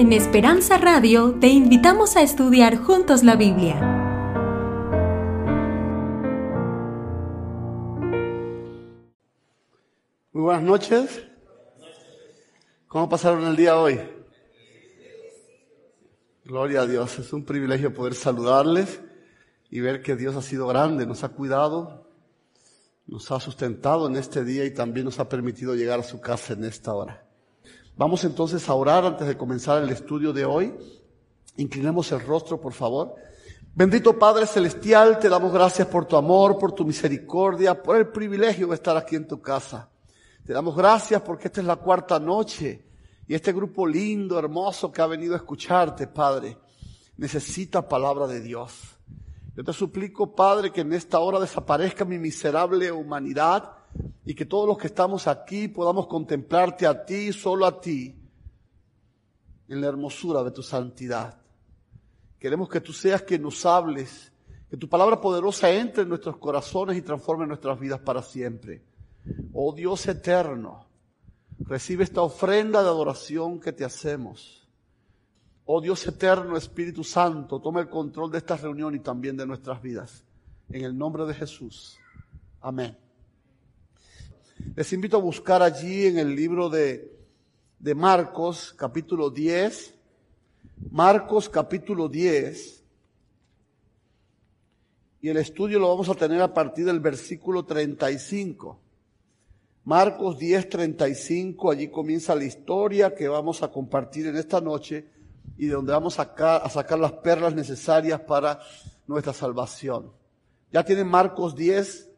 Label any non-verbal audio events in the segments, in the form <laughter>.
En Esperanza Radio te invitamos a estudiar juntos la Biblia. Muy buenas noches. ¿Cómo pasaron el día hoy? Gloria a Dios. Es un privilegio poder saludarles y ver que Dios ha sido grande, nos ha cuidado, nos ha sustentado en este día y también nos ha permitido llegar a su casa en esta hora. Vamos entonces a orar antes de comenzar el estudio de hoy. Inclinemos el rostro, por favor. Bendito Padre Celestial, te damos gracias por tu amor, por tu misericordia, por el privilegio de estar aquí en tu casa. Te damos gracias porque esta es la cuarta noche y este grupo lindo, hermoso que ha venido a escucharte, Padre, necesita palabra de Dios. Yo te suplico, Padre, que en esta hora desaparezca mi miserable humanidad y que todos los que estamos aquí podamos contemplarte a ti, solo a ti, en la hermosura de tu santidad. Queremos que tú seas quien nos hables, que tu palabra poderosa entre en nuestros corazones y transforme nuestras vidas para siempre. Oh Dios eterno, recibe esta ofrenda de adoración que te hacemos. Oh Dios eterno, Espíritu Santo, toma el control de esta reunión y también de nuestras vidas. En el nombre de Jesús. Amén. Les invito a buscar allí en el libro de, de Marcos, capítulo 10. Marcos, capítulo 10. Y el estudio lo vamos a tener a partir del versículo 35. Marcos 10, 35, allí comienza la historia que vamos a compartir en esta noche y de donde vamos a sacar, a sacar las perlas necesarias para nuestra salvación. ¿Ya tienen Marcos 10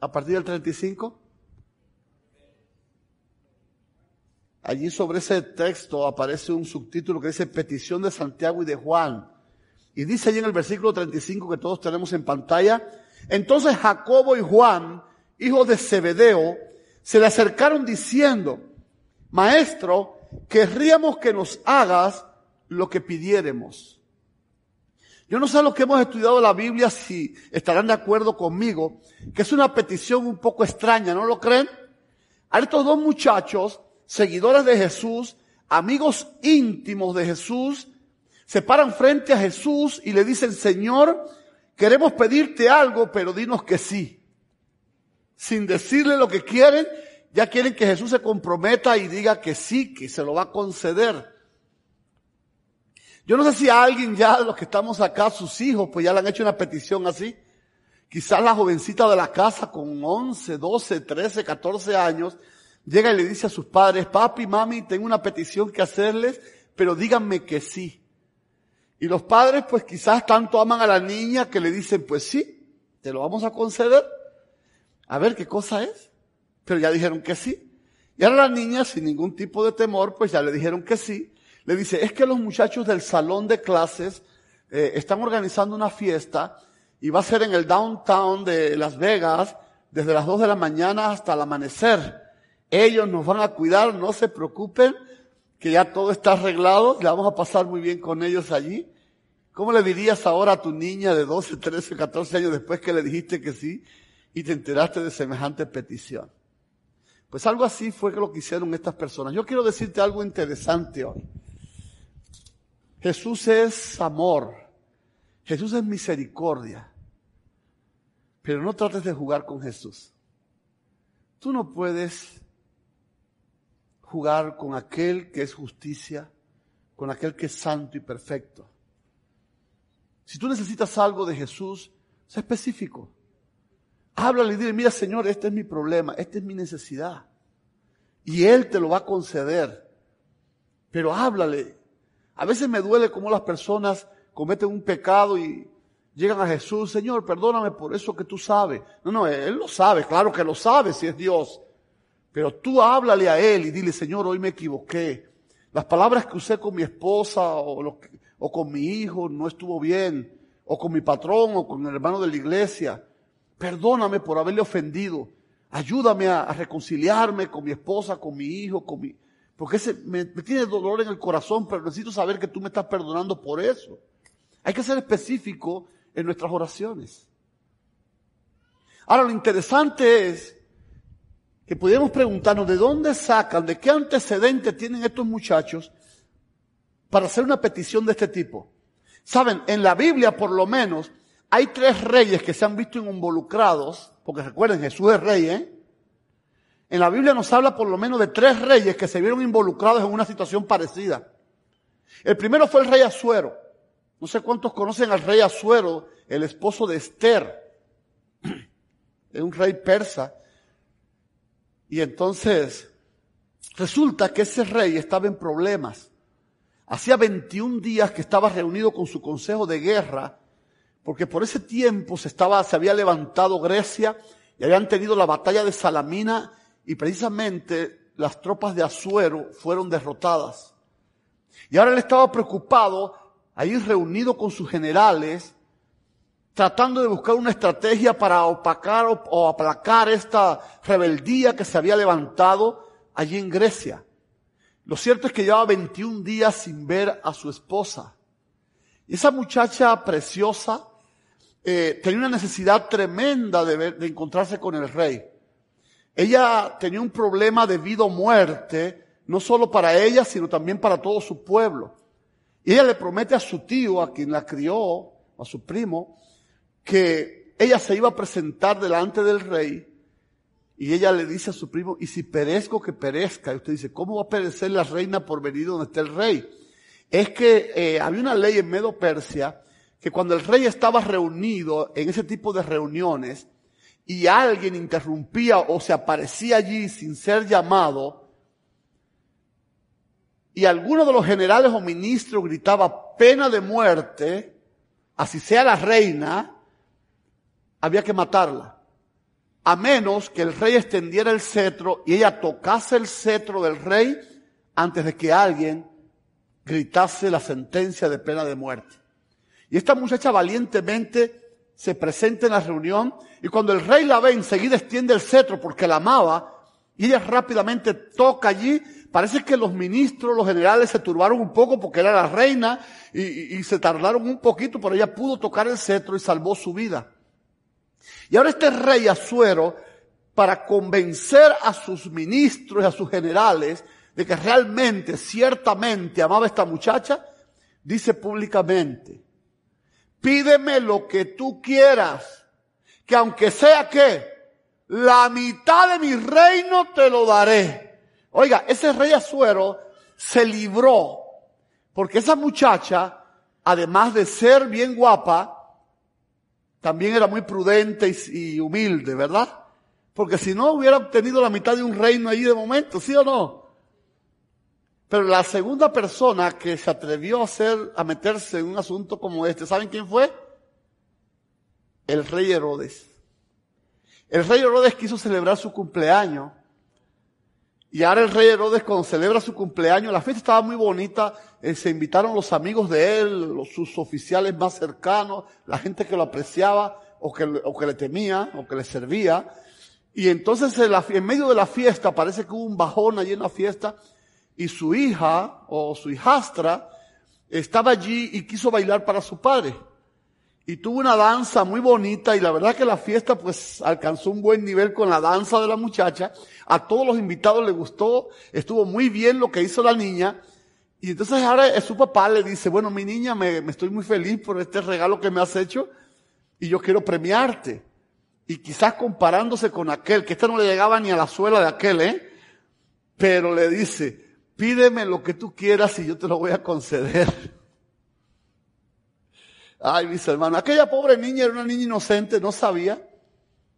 a partir del 35? Allí sobre ese texto aparece un subtítulo que dice petición de Santiago y de Juan. Y dice allí en el versículo 35 que todos tenemos en pantalla, entonces Jacobo y Juan, hijos de Zebedeo, se le acercaron diciendo, Maestro, querríamos que nos hagas lo que pidiéremos. Yo no sé lo que hemos estudiado la Biblia si estarán de acuerdo conmigo, que es una petición un poco extraña, ¿no lo creen? A estos dos muchachos seguidores de Jesús, amigos íntimos de Jesús, se paran frente a Jesús y le dicen, Señor, queremos pedirte algo, pero dinos que sí. Sin decirle lo que quieren, ya quieren que Jesús se comprometa y diga que sí, que se lo va a conceder. Yo no sé si a alguien ya de los que estamos acá, sus hijos, pues ya le han hecho una petición así. Quizás la jovencita de la casa con 11, 12, 13, 14 años, llega y le dice a sus padres, papi, mami, tengo una petición que hacerles, pero díganme que sí. Y los padres pues quizás tanto aman a la niña que le dicen, pues sí, te lo vamos a conceder. A ver qué cosa es. Pero ya dijeron que sí. Y ahora la niña, sin ningún tipo de temor, pues ya le dijeron que sí. Le dice, es que los muchachos del salón de clases eh, están organizando una fiesta y va a ser en el downtown de Las Vegas desde las dos de la mañana hasta el amanecer. Ellos nos van a cuidar, no se preocupen, que ya todo está arreglado, le vamos a pasar muy bien con ellos allí. ¿Cómo le dirías ahora a tu niña de 12, 13, 14 años después que le dijiste que sí y te enteraste de semejante petición? Pues algo así fue lo que hicieron estas personas. Yo quiero decirte algo interesante hoy. Jesús es amor. Jesús es misericordia. Pero no trates de jugar con Jesús. Tú no puedes jugar con aquel que es justicia, con aquel que es santo y perfecto. Si tú necesitas algo de Jesús, sé específico. Háblale y dile, mira Señor, este es mi problema, esta es mi necesidad. Y Él te lo va a conceder. Pero háblale. A veces me duele cómo las personas cometen un pecado y llegan a Jesús, Señor, perdóname por eso que tú sabes. No, no, Él lo sabe, claro que lo sabe si es Dios. Pero tú háblale a él y dile, Señor, hoy me equivoqué. Las palabras que usé con mi esposa o, con mi hijo no estuvo bien. O con mi patrón o con el hermano de la iglesia. Perdóname por haberle ofendido. Ayúdame a, reconciliarme con mi esposa, con mi hijo, con mi... Porque ese, me tiene dolor en el corazón, pero necesito saber que tú me estás perdonando por eso. Hay que ser específico en nuestras oraciones. Ahora, lo interesante es que pudiéramos preguntarnos de dónde sacan, de qué antecedentes tienen estos muchachos para hacer una petición de este tipo. Saben, en la Biblia por lo menos hay tres reyes que se han visto involucrados, porque recuerden, Jesús es rey, ¿eh? En la Biblia nos habla por lo menos de tres reyes que se vieron involucrados en una situación parecida. El primero fue el rey Azuero. No sé cuántos conocen al rey Azuero, el esposo de Esther. <clears throat> Es un rey persa. Y entonces resulta que ese rey estaba en problemas. Hacía 21 días que estaba reunido con su consejo de guerra, porque por ese tiempo se estaba, se había levantado Grecia y habían tenido la batalla de Salamina y precisamente las tropas de Azuero fueron derrotadas. Y ahora él estaba preocupado, ahí reunido con sus generales, tratando de buscar una estrategia para opacar o, aplacar esta rebeldía que se había levantado allí en Grecia. Lo cierto es que llevaba 21 días sin ver a su esposa. Y esa muchacha preciosa eh, tenía una necesidad tremenda de, de encontrarse con el rey. Ella tenía un problema de vida o muerte, no solo para ella, sino también para todo su pueblo. Y ella le promete a su tío, a quien la crió, a su primo, que ella se iba a presentar delante del rey. Y ella le dice a su primo, y si perezco, que perezca. Y usted dice, ¿cómo va a perecer la reina por venir donde está el rey? Es que eh, había una ley en Medo Persia que cuando el rey estaba reunido en ese tipo de reuniones, y alguien interrumpía o se aparecía allí sin ser llamado, y alguno de los generales o ministros gritaba pena de muerte, así sea la reina, había que matarla. A menos que el rey extendiera el cetro y ella tocase el cetro del rey antes de que alguien gritase la sentencia de pena de muerte. Y esta muchacha valientemente se presenta en la reunión y cuando el rey la ve enseguida extiende el cetro porque la amaba y ella rápidamente toca allí. Parece que los ministros, los generales se turbaron un poco porque era la reina y, se tardaron un poquito, pero ella pudo tocar el cetro y salvó su vida. Y ahora este rey Azuero, para convencer a sus ministros y a sus generales de que realmente, ciertamente amaba a esta muchacha, dice públicamente, pídeme lo que tú quieras, que aunque sea que la mitad de mi reino te lo daré. Oiga, ese rey Azuero se libró, porque esa muchacha, además de ser bien guapa, también era muy prudente y, humilde, ¿verdad? Porque si no hubiera obtenido la mitad de un reino ahí de momento, ¿sí o no? Pero la segunda persona que se atrevió a hacer, a meterse en un asunto como este, ¿saben quién fue? El rey Herodes. El rey Herodes quiso celebrar su cumpleaños. Y ahora el rey Herodes cuando celebra su cumpleaños, la fiesta estaba muy bonita, eh, se invitaron los amigos de él, los, sus oficiales más cercanos, la gente que lo apreciaba o que, o que le temía o que le servía. Y entonces en, la, en medio de la fiesta, parece que hubo un bajón allí en la fiesta, y su hija o su hijastra estaba allí y quiso bailar para su padre. Y tuvo una danza muy bonita y la verdad que la fiesta pues alcanzó un buen nivel con la danza de la muchacha. A todos los invitados les gustó, estuvo muy bien lo que hizo la niña. Y entonces ahora su papá le dice, bueno mi niña, me, estoy muy feliz por este regalo que me has hecho y yo quiero premiarte. Y quizás comparándose con aquel, que este no le llegaba ni a la suela de aquel, ¿eh? Pero le dice, pídeme lo que tú quieras y yo te lo voy a conceder. Ay, mis hermanos, aquella pobre niña era una niña inocente, no sabía.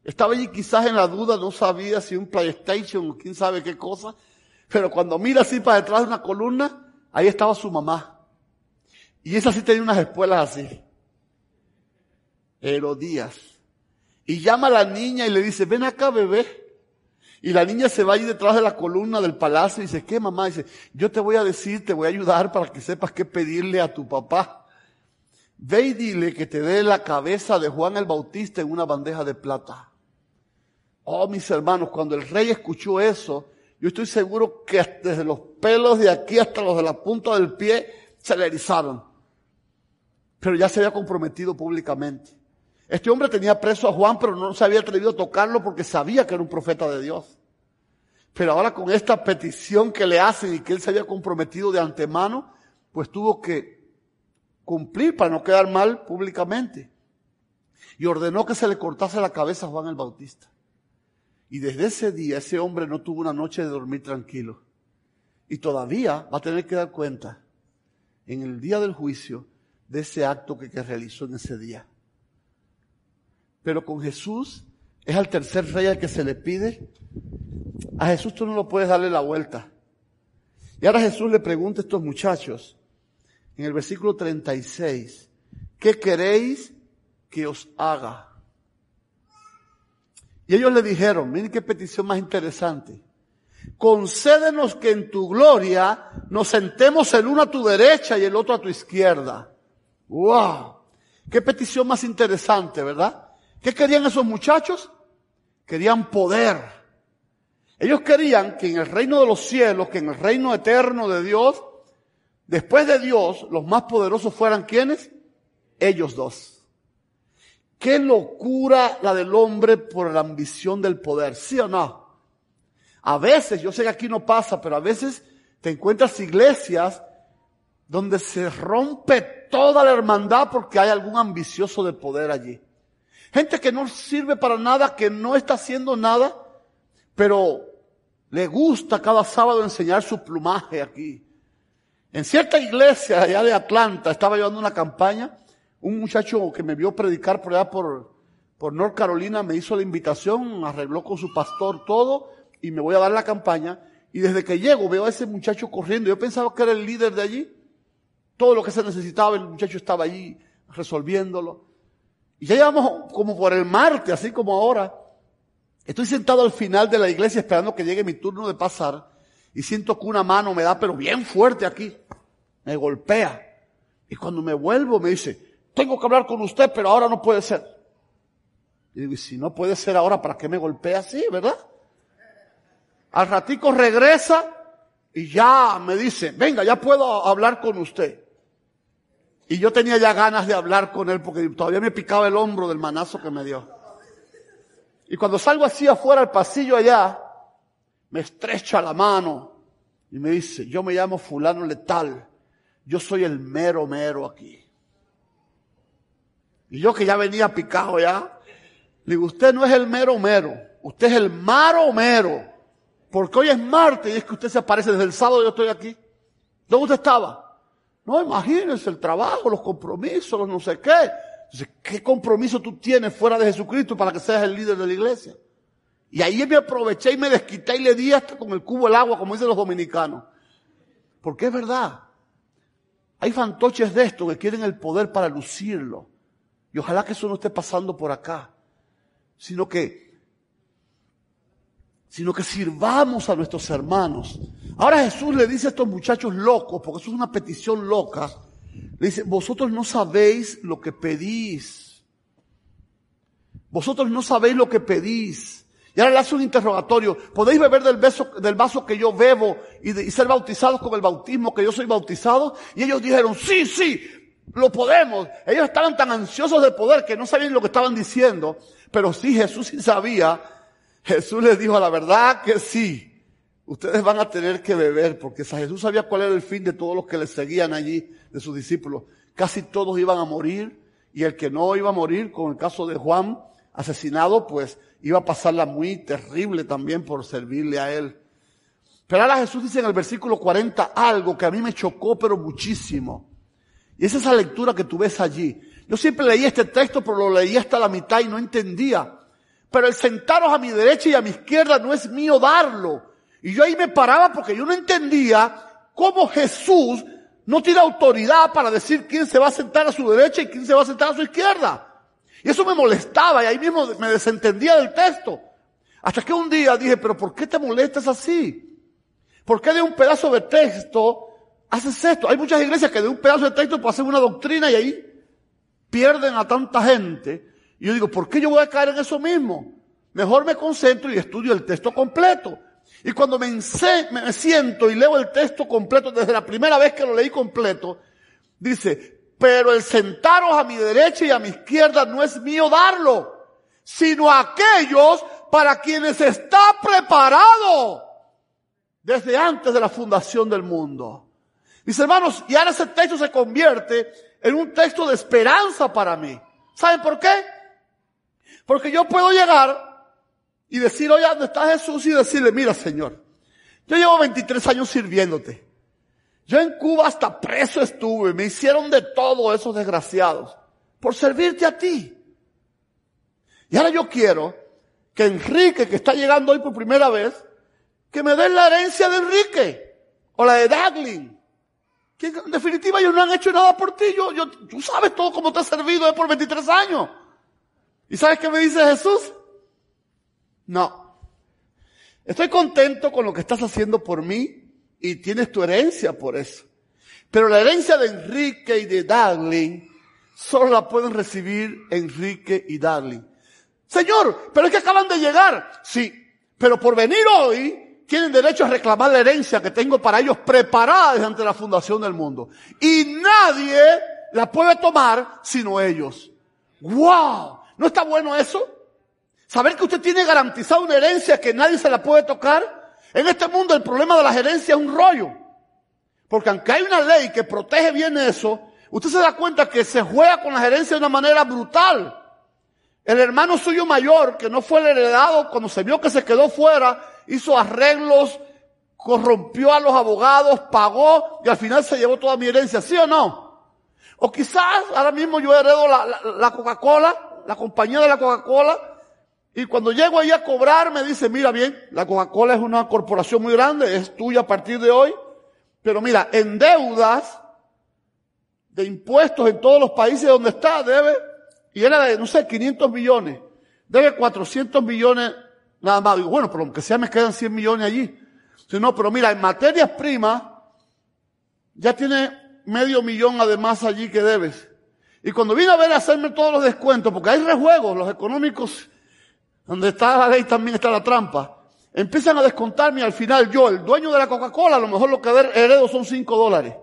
Estaba allí quizás en la duda, no sabía si un PlayStation o quién sabe qué cosa. Pero cuando mira así para detrás de una columna, ahí estaba su mamá. Y esa sí tenía unas espuelas así. Herodías. Y llama a la niña y le dice, ven acá bebé. Y la niña se va allí detrás de la columna del palacio y dice, ¿qué mamá? dice, yo te voy a decir, te voy a ayudar para que sepas qué pedirle a tu papá. Ve y dile que te dé la cabeza de Juan el Bautista en una bandeja de plata. Oh, mis hermanos, cuando el rey escuchó eso, yo estoy seguro que desde los pelos de aquí hasta los de la punta del pie se le erizaron. Pero ya se había comprometido públicamente. Este hombre tenía preso a Juan, pero no se había atrevido a tocarlo porque sabía que era un profeta de Dios. Pero ahora con esta petición que le hacen y que él se había comprometido de antemano, pues tuvo que cumplir para no quedar mal públicamente. Y ordenó que se le cortase la cabeza a Juan el Bautista. Y desde ese día ese hombre no tuvo una noche de dormir tranquilo. Y todavía va a tener que dar cuenta en el día del juicio de ese acto que, que realizó en ese día. Pero con Jesús es al tercer rey al que se le pide. A Jesús tú no lo puedes darle la vuelta. Y ahora Jesús le pregunta a estos muchachos, en el versículo 36, ¿qué queréis que os haga? Y ellos le dijeron, miren qué petición más interesante. Concédenos que en tu gloria nos sentemos el uno a tu derecha y el otro a tu izquierda. ¡Wow! Qué petición más interesante, ¿verdad? ¿Qué querían esos muchachos? Querían poder. Ellos querían que en el reino de los cielos, que en el reino eterno de Dios, después de Dios, los más poderosos fueran quienes? Ellos dos. Qué locura la del hombre por la ambición del poder, ¿sí o no? A veces, yo sé que aquí no pasa, pero a veces te encuentras iglesias donde se rompe toda la hermandad porque hay algún ambicioso de poder allí. Gente que no sirve para nada, que no está haciendo nada, pero le gusta cada sábado enseñar su plumaje aquí. En cierta iglesia allá de Atlanta estaba llevando una campaña. Un muchacho que me vio predicar por allá por, por North Carolina me hizo la invitación, arregló con su pastor todo y me voy a dar la campaña. Y desde que llego veo a ese muchacho corriendo. Yo pensaba que era el líder de allí. Todo lo que se necesitaba, el muchacho estaba allí resolviéndolo. Y ya llevamos como por el martes, así como ahora. Estoy sentado al final de la iglesia esperando que llegue mi turno de pasar y siento que una mano me da, pero bien fuerte aquí. Me golpea. Y cuando me vuelvo me dice, tengo que hablar con usted, pero ahora no puede ser. Y digo, si no puede ser ahora, ¿para qué me golpea así, verdad? Al ratico regresa y ya me dice, venga, ya puedo hablar con usted. Y yo tenía ya ganas de hablar con él porque todavía me picaba el hombro del manazo que me dio. Y cuando salgo así afuera al pasillo allá, me estrecha la mano y me dice, yo me llamo fulano letal, yo soy el mero mero aquí. Y yo que ya venía picado ya, le digo, usted no es el mero mero, usted es el maro mero. Porque hoy es martes y es que usted se aparece desde el sábado yo estoy aquí. ¿Dónde usted estaba? No, imagínense el trabajo, los compromisos, los no sé qué. Entonces, ¿qué compromiso tú tienes fuera de Jesucristo para que seas el líder de la iglesia? Y ahí me aproveché y me desquité y le di hasta con el cubo el agua, como dicen los dominicanos. Porque es verdad. Hay fantoches de esto que quieren el poder para lucirlo. Y ojalá que eso no esté pasando por acá. Sino que sino que sirvamos a nuestros hermanos. Ahora Jesús le dice a estos muchachos locos, porque eso es una petición loca, le dice, vosotros no sabéis lo que pedís. Vosotros no sabéis lo que pedís. Y ahora le hace un interrogatorio. ¿Podéis beber del, beso, del vaso que yo bebo y, ser bautizados con el bautismo que yo soy bautizado? Y ellos dijeron, sí, sí, lo podemos. Ellos estaban tan ansiosos de poder que no sabían lo que estaban diciendo. Pero sí, Jesús sí sabía Jesús les dijo, la verdad que sí. Ustedes van a tener que beber, porque Jesús sabía cuál era el fin de todos los que le seguían allí, de sus discípulos. Casi todos iban a morir, y el que no iba a morir, con el caso de Juan, asesinado, pues iba a pasarla muy terrible también por servirle a él. Pero ahora Jesús dice en el versículo 40 algo que a mí me chocó, pero muchísimo. Y es esa lectura que tú ves allí. Yo siempre leí este texto, pero lo leí hasta la mitad y no entendía. Pero el sentaros a mi derecha y a mi izquierda no es mío darlo. Y yo ahí me paraba porque yo no entendía cómo Jesús no tiene autoridad para decir quién se va a sentar a su derecha y quién se va a sentar a su izquierda. Y eso me molestaba y ahí mismo me desentendía del texto. Hasta que un día dije, pero ¿por qué te molestas así? ¿Por qué de un pedazo de texto haces esto? Hay muchas iglesias que de un pedazo de texto pues hacen una doctrina y ahí pierden a tanta gente. Y yo digo, ¿por qué yo voy a caer en eso mismo? Mejor me concentro y estudio el texto completo. Y cuando me, me siento y leo el texto completo, desde la primera vez que lo leí completo, dice, pero el sentaros a mi derecha y a mi izquierda no es mío darlo, sino a aquellos para quienes está preparado desde antes de la fundación del mundo. Mis hermanos, y ahora ese texto se convierte en un texto de esperanza para mí. ¿Saben por qué? Porque yo puedo llegar y decir, oye, ¿dónde está Jesús? Y decirle, mira Señor, yo llevo 23 años sirviéndote. Yo en Cuba hasta preso estuve, me hicieron de todo esos desgraciados por servirte a ti. Y ahora yo quiero que Enrique, que está llegando hoy por primera vez, que me den la herencia de Enrique o la de Daglin. Que en definitiva ellos no han hecho nada por ti. Yo, yo, tú sabes todo cómo te ha servido por 23 años. ¿Y sabes qué me dice Jesús? No. Estoy contento con lo que estás haciendo por mí y tienes tu herencia por eso. Pero la herencia de Enrique y de Darling solo la pueden recibir Enrique y Darling. Señor, pero es que acaban de llegar. Sí, pero por venir hoy tienen derecho a reclamar la herencia que tengo para ellos preparada desde ante la fundación del mundo. Y nadie la puede tomar sino ellos. ¡Wow! ¿No está bueno eso? Saber que usted tiene garantizada una herencia que nadie se la puede tocar. En este mundo el problema de las herencias es un rollo. Porque aunque hay una ley que protege bien eso, usted se da cuenta que se juega con las herencias de una manera brutal. El hermano suyo mayor, que no fue el heredado, cuando se vio que se quedó fuera, hizo arreglos, corrompió a los abogados, pagó y al final se llevó toda mi herencia, ¿sí o no? O quizás ahora mismo yo heredo la, la, la Coca-Cola, la compañía de la Coca-Cola, y cuando llego ahí a cobrar me dice, mira bien, la Coca-Cola es una corporación muy grande, es tuya a partir de hoy, pero mira, en deudas de impuestos en todos los países donde está, debe, y era de, no sé, 500 millones, debe 400 millones nada más. Digo, bueno, pero aunque sea me quedan 100 millones allí. Si no, pero mira, en materias primas, ya tiene medio millón además allí que debes. Y cuando vine a ver a hacerme todos los descuentos, porque hay rejuegos, los económicos donde está la ley también está la trampa. Empiezan a descontarme al final yo, el dueño de la Coca-Cola, a lo mejor lo que heredo son 5 dólares.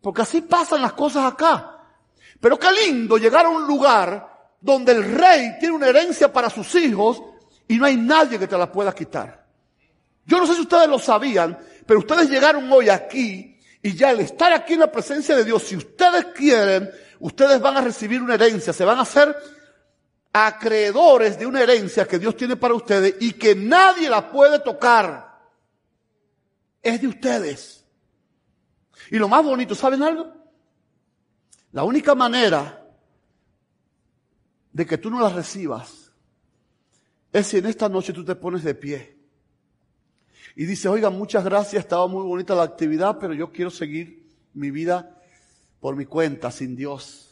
Porque así pasan las cosas acá. Pero qué lindo llegar a un lugar donde el rey tiene una herencia para sus hijos y no hay nadie que te la pueda quitar. Yo no sé si ustedes lo sabían, pero ustedes llegaron hoy aquí y ya al estar aquí en la presencia de Dios, si ustedes quieren, ustedes van a recibir una herencia, se van a hacer acreedores de una herencia que Dios tiene para ustedes y que nadie la puede tocar. Es de ustedes. Y lo más bonito, ¿saben algo? La única manera de que tú no la recibas es si en esta noche tú te pones de pie y dices, oiga, muchas gracias, estaba muy bonita la actividad, pero yo quiero seguir mi vida por mi cuenta, sin Dios.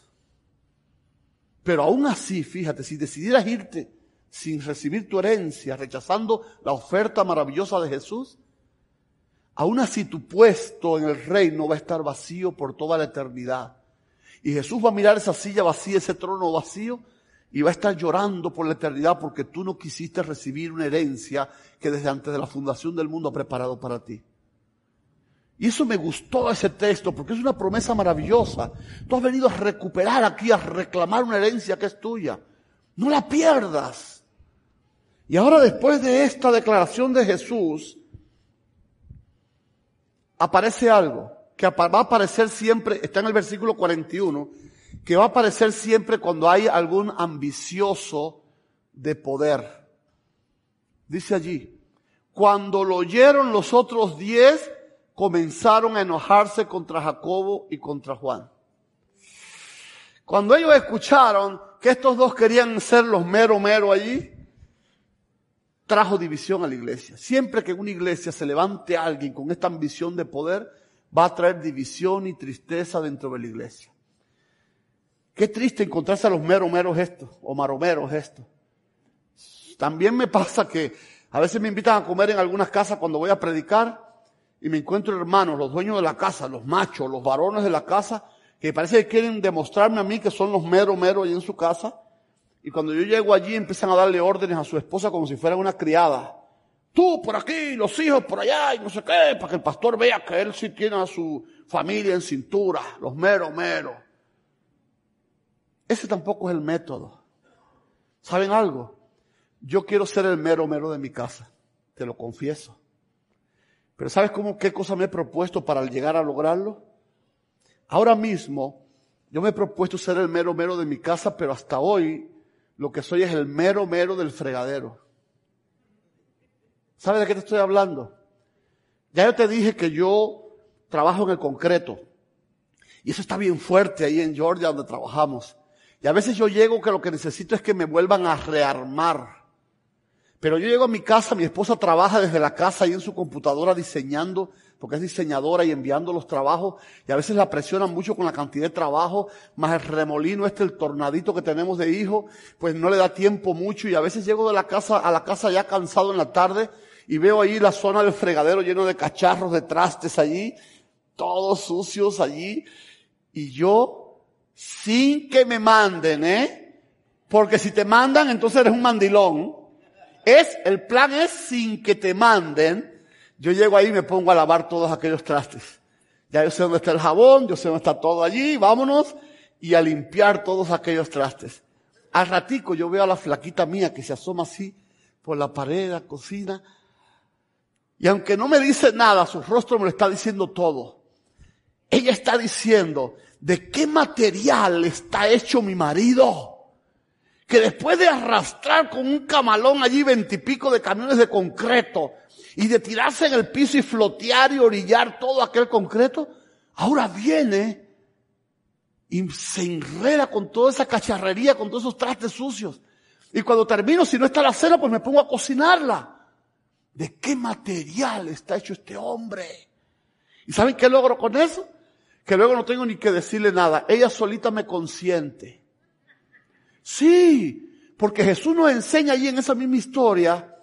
Pero aún así, fíjate, si decidieras irte sin recibir tu herencia, rechazando la oferta maravillosa de Jesús, aún así tu puesto en el reino va a estar vacío por toda la eternidad. Y Jesús va a mirar esa silla vacía, ese trono vacío, y va a estar llorando por la eternidad porque tú no quisiste recibir una herencia que desde antes de la fundación del mundo ha preparado para ti. Y eso me gustó ese texto porque es una promesa maravillosa. Tú has venido a recuperar aquí, a reclamar una herencia que es tuya. No la pierdas. Y ahora después de esta declaración de Jesús, aparece algo que va a aparecer siempre, está en el versículo 41, que va a aparecer siempre cuando hay algún ambicioso de poder. Dice allí, cuando lo oyeron los otros diez, comenzaron a enojarse contra Jacobo y contra Juan. Cuando ellos escucharon que estos dos querían ser los mero mero allí, trajo división a la iglesia. Siempre que en una iglesia se levante alguien con esta ambición de poder, va a traer división y tristeza dentro de la iglesia. Qué triste encontrarse a los mero meros estos, o maromeros estos. También me pasa que a veces me invitan a comer en algunas casas cuando voy a predicar y me encuentro hermanos, los dueños de la casa, los machos, los varones de la casa, que parece que quieren demostrarme a mí que son los mero mero ahí en su casa. Y cuando yo llego allí empiezan a darle órdenes a su esposa como si fuera una criada. Tú por aquí, los hijos por allá y no sé qué, para que el pastor vea que él sí tiene a su familia en cintura, los mero mero. Ese tampoco es el método. ¿Saben algo? Yo quiero ser el mero mero de mi casa, te lo confieso. Pero ¿sabes cómo, qué cosa me he propuesto para llegar a lograrlo? Ahora mismo, yo me he propuesto ser el mero mero de mi casa, pero hasta hoy lo que soy es el mero mero del fregadero. ¿Sabes de qué te estoy hablando? Ya yo te dije que yo trabajo en el concreto. Y eso está bien fuerte ahí en Georgia donde trabajamos. Y a veces yo llego que lo que necesito es que me vuelvan a rearmar. Pero yo llego a mi casa, mi esposa trabaja desde la casa ahí en su computadora diseñando, porque es diseñadora y enviando los trabajos, y a veces la presionan mucho con la cantidad de trabajo, más el remolino este, el tornadito que tenemos de hijo, pues no le da tiempo mucho, y a veces llego de la casa, a la casa ya cansado en la tarde, y veo ahí la zona del fregadero lleno de cacharros, de trastes allí, todos sucios allí, y yo, sin que me manden, ¿eh? Porque si te mandan, entonces eres un mandilón. Es, el plan es sin que te manden. Yo llego ahí y me pongo a lavar todos aquellos trastes. Ya yo sé dónde está el jabón, yo sé dónde está todo allí, vámonos, y a limpiar todos aquellos trastes. Al ratico yo veo a la flaquita mía que se asoma así por la pared la cocina, y aunque no me dice nada, su rostro me lo está diciendo todo. Ella está diciendo, ¿de qué material está hecho mi marido? Que después de arrastrar con un camalón allí veintipico de camiones de concreto y de tirarse en el piso y flotear y orillar todo aquel concreto, ahora viene y se enreda con toda esa cacharrería, con todos esos trastes sucios. Y cuando termino, si no está la cena, pues me pongo a cocinarla. ¿De qué material está hecho este hombre? ¿Y saben qué logro con eso? Que luego no tengo ni que decirle nada. Ella solita me consiente. Sí, porque Jesús nos enseña allí en esa misma historia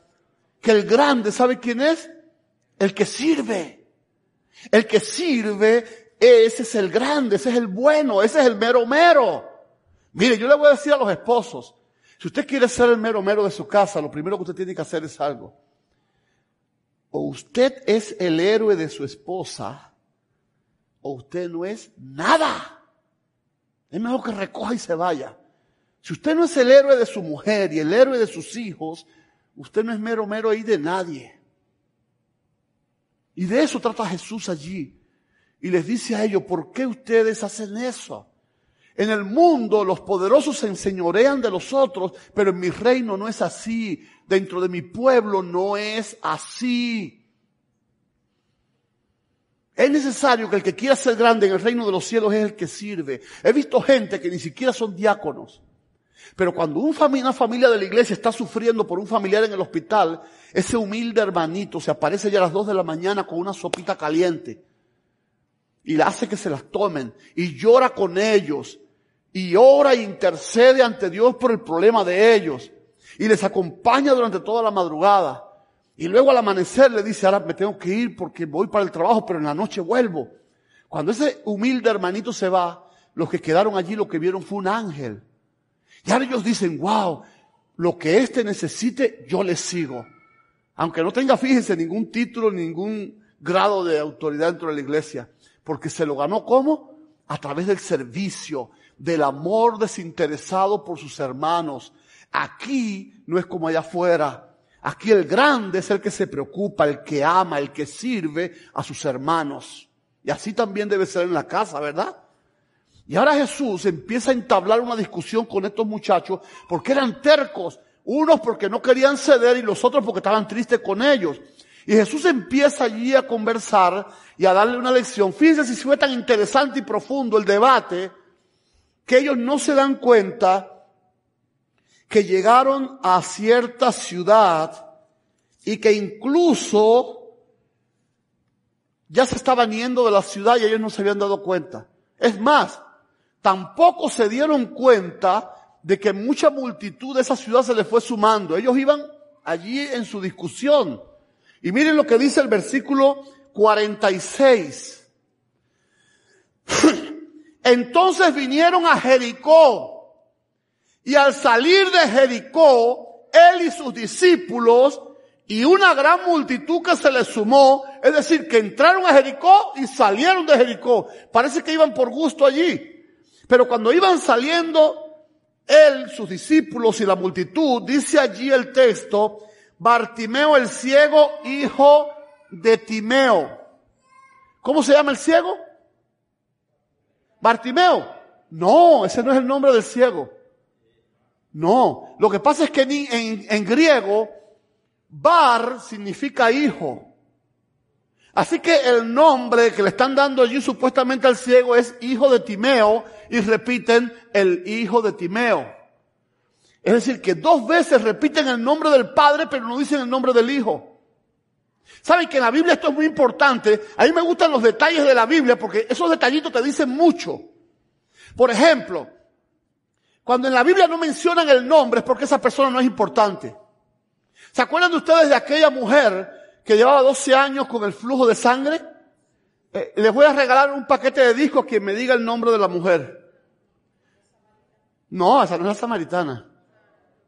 que el grande, ¿sabe quién es? El que sirve. El que sirve, ese es el grande, ese es el bueno, ese es el mero mero. Mire, yo le voy a decir a los esposos, si usted quiere ser el mero mero de su casa, lo primero que usted tiene que hacer es algo o usted es el héroe de su esposa, o usted no es nada. Es mejor que recoja y se vaya. Si usted no es el héroe de su mujer y el héroe de sus hijos, usted no es mero mero ahí de nadie. Y de eso trata Jesús allí. Y les dice a ellos, ¿por qué ustedes hacen eso? En el mundo los poderosos se enseñorean de los otros, pero en mi reino no es así. Dentro de mi pueblo no es así. Es necesario que el que quiera ser grande en el reino de los cielos es el que sirve. He visto gente que ni siquiera son diáconos. Pero cuando una familia de la iglesia está sufriendo por un familiar en el hospital, ese humilde hermanito se aparece ya a las dos de la mañana con una sopita caliente y le hace que se las tomen y llora con ellos y ora e intercede ante Dios por el problema de ellos y les acompaña durante toda la madrugada. Y luego al amanecer le dice, ahora me tengo que ir porque voy para el trabajo, pero en la noche vuelvo. Cuando ese humilde hermanito se va, los que quedaron allí lo que vieron fue un ángel. Y ahora ellos dicen, wow, lo que éste necesite, yo le sigo. Aunque no tenga, fíjense, ningún título, ningún grado de autoridad dentro de la iglesia. Porque se lo ganó ¿cómo? A través del servicio, del amor desinteresado por sus hermanos. Aquí no es como allá afuera. Aquí el grande es el que se preocupa, el que ama, el que sirve a sus hermanos. Y así también debe ser en la casa, ¿verdad? Y ahora Jesús empieza a entablar una discusión con estos muchachos porque eran tercos. Unos porque no querían ceder y los otros porque estaban tristes con ellos. Y Jesús empieza allí a conversar y a darle una lección. Fíjense si fue tan interesante y profundo el debate que ellos no se dan cuenta que llegaron a cierta ciudad y que incluso ya se estaban yendo de la ciudad y ellos no se habían dado cuenta. Es más, tampoco se dieron cuenta de que mucha multitud de esa ciudad se les fue sumando. Ellos iban allí en su discusión. Y miren lo que dice el versículo 46. <clears throat> Entonces vinieron a Jericó. Y al salir de Jericó, él y sus discípulos y una gran multitud que se les sumó, es decir, que entraron a Jericó y salieron de Jericó. Parece que iban por gusto allí. Pero cuando iban saliendo, él, sus discípulos y la multitud, dice allí el texto, Bartimeo el ciego, hijo de Timeo. ¿Cómo se llama el ciego? Bartimeo. No, ese no es el nombre del ciego. No, lo que pasa es que en, griego, bar significa hijo. Así que el nombre que le están dando allí supuestamente al ciego es hijo de Timeo y repiten el hijo de Timeo. Es decir, que dos veces repiten el nombre del padre pero no dicen el nombre del hijo. Saben que en la Biblia esto es muy importante. A mí me gustan los detalles de la Biblia porque esos detallitos te dicen mucho. Por ejemplo, cuando en la Biblia no mencionan el nombre es porque esa persona no es importante. ¿Se acuerdan de ustedes de aquella mujer que llevaba 12 años con el flujo de sangre? Eh, les voy a regalar un paquete de discos quien me diga el nombre de la mujer. No, esa no es la samaritana.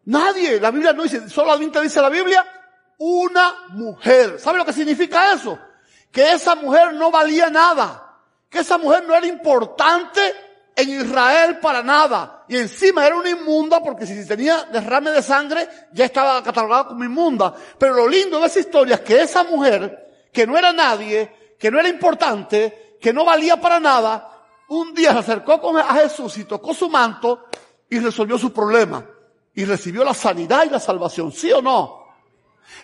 Nadie, la Biblia no dice, solamente dice la Biblia, una mujer. ¿Sabe lo que significa eso? Que esa mujer no valía nada, que esa mujer no era importante en Israel para nada. Y encima era una inmunda porque si tenía derrame de sangre ya estaba catalogada como inmunda. Pero lo lindo de esa historia es que esa mujer, que no era nadie, que no era importante, que no valía para nada, un día se acercó a Jesús y tocó su manto y resolvió su problema. Y recibió la sanidad y la salvación. ¿Sí o no?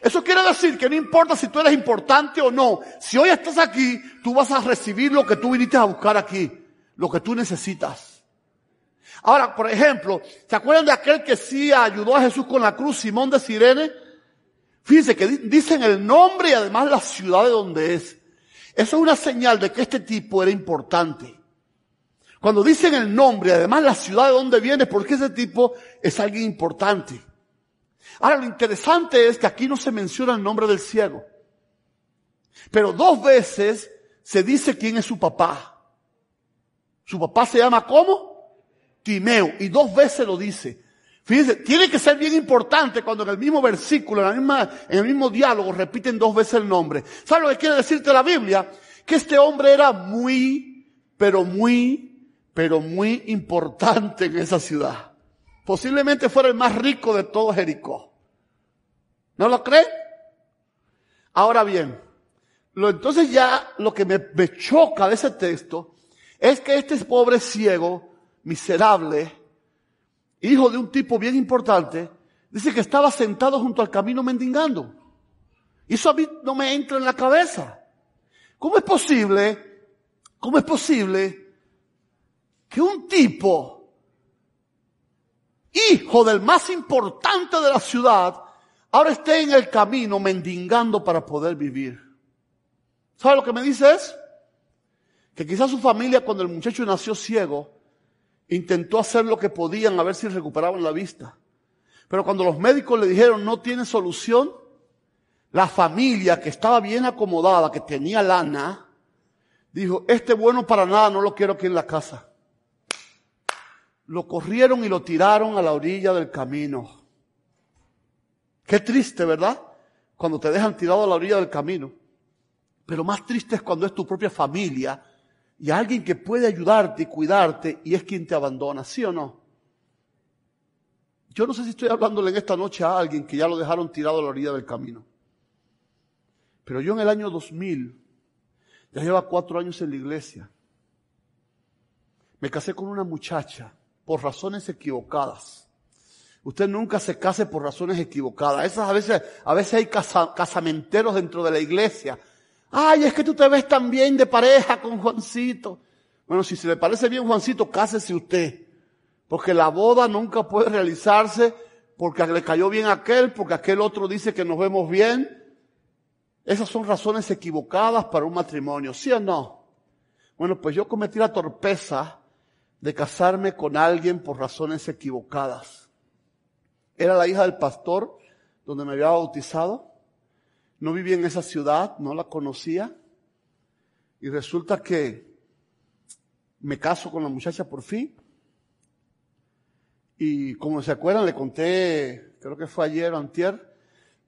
Eso quiere decir que no importa si tú eres importante o no. Si hoy estás aquí, tú vas a recibir lo que tú viniste a buscar aquí. Lo que tú necesitas. Ahora, por ejemplo, ¿se acuerdan de aquel que sí ayudó a Jesús con la cruz, Simón de Sirene? Fíjense que dicen el nombre y además la ciudad de donde es. Eso es una señal de que este tipo era importante. Cuando dicen el nombre además la ciudad de donde viene, porque ese tipo es alguien importante. Ahora lo interesante es que aquí no se menciona el nombre del ciego. Pero dos veces se dice quién es su papá. Su papá se llama ¿cómo? Timeo. Y dos veces lo dice. Fíjense, tiene que ser bien importante cuando en el mismo versículo, en, la misma, en el mismo diálogo, repiten dos veces el nombre. ¿Sabes lo que quiere decirte la Biblia? Que este hombre era muy, pero muy, pero muy importante en esa ciudad. Posiblemente fuera el más rico de todo Jericó. ¿No lo cree? Ahora bien, lo, entonces ya lo que me, me choca de ese texto es que este pobre ciego, miserable, hijo de un tipo bien importante, dice que estaba sentado junto al camino mendigando. Y eso a mí no me entra en la cabeza. ¿Cómo es posible, cómo es posible que un tipo hijo del más importante de la ciudad, ahora esté en el camino mendigando para poder vivir. ¿Sabe lo que me dice es? Que quizás su familia cuando el muchacho nació ciego, intentó hacer lo que podían a ver si recuperaban la vista. Pero cuando los médicos le dijeron no tiene solución, la familia que estaba bien acomodada, que tenía lana, dijo, este bueno para nada, no lo quiero aquí en la casa lo corrieron y lo tiraron a la orilla del camino. Qué triste, ¿verdad? Cuando te dejan tirado a la orilla del camino. Pero más triste es cuando es tu propia familia y alguien que puede ayudarte y cuidarte y es quien te abandona, ¿sí o no? Yo no sé si estoy hablándole en esta noche a alguien que ya lo dejaron tirado a la orilla del camino. Pero yo en el año 2000, ya lleva cuatro años en la iglesia, me casé con una muchacha por razones equivocadas. Usted nunca se case por razones equivocadas. Esas a veces, a veces hay casamenteros dentro de la iglesia. Ay, es que tú te ves tan bien de pareja con Juancito. Bueno, si se le parece bien Juancito, cásese usted. Porque la boda nunca puede realizarse porque le cayó bien aquel, porque aquel otro dice que nos vemos bien. Esas son razones equivocadas para un matrimonio, ¿sí o no? Bueno, pues yo cometí la torpeza de casarme con alguien por razones equivocadas. Era la hija del pastor donde me había bautizado. No vivía en esa ciudad, no la conocía. Y resulta que me caso con la muchacha por fin. Y como se acuerdan, le conté, creo que fue ayer o antier,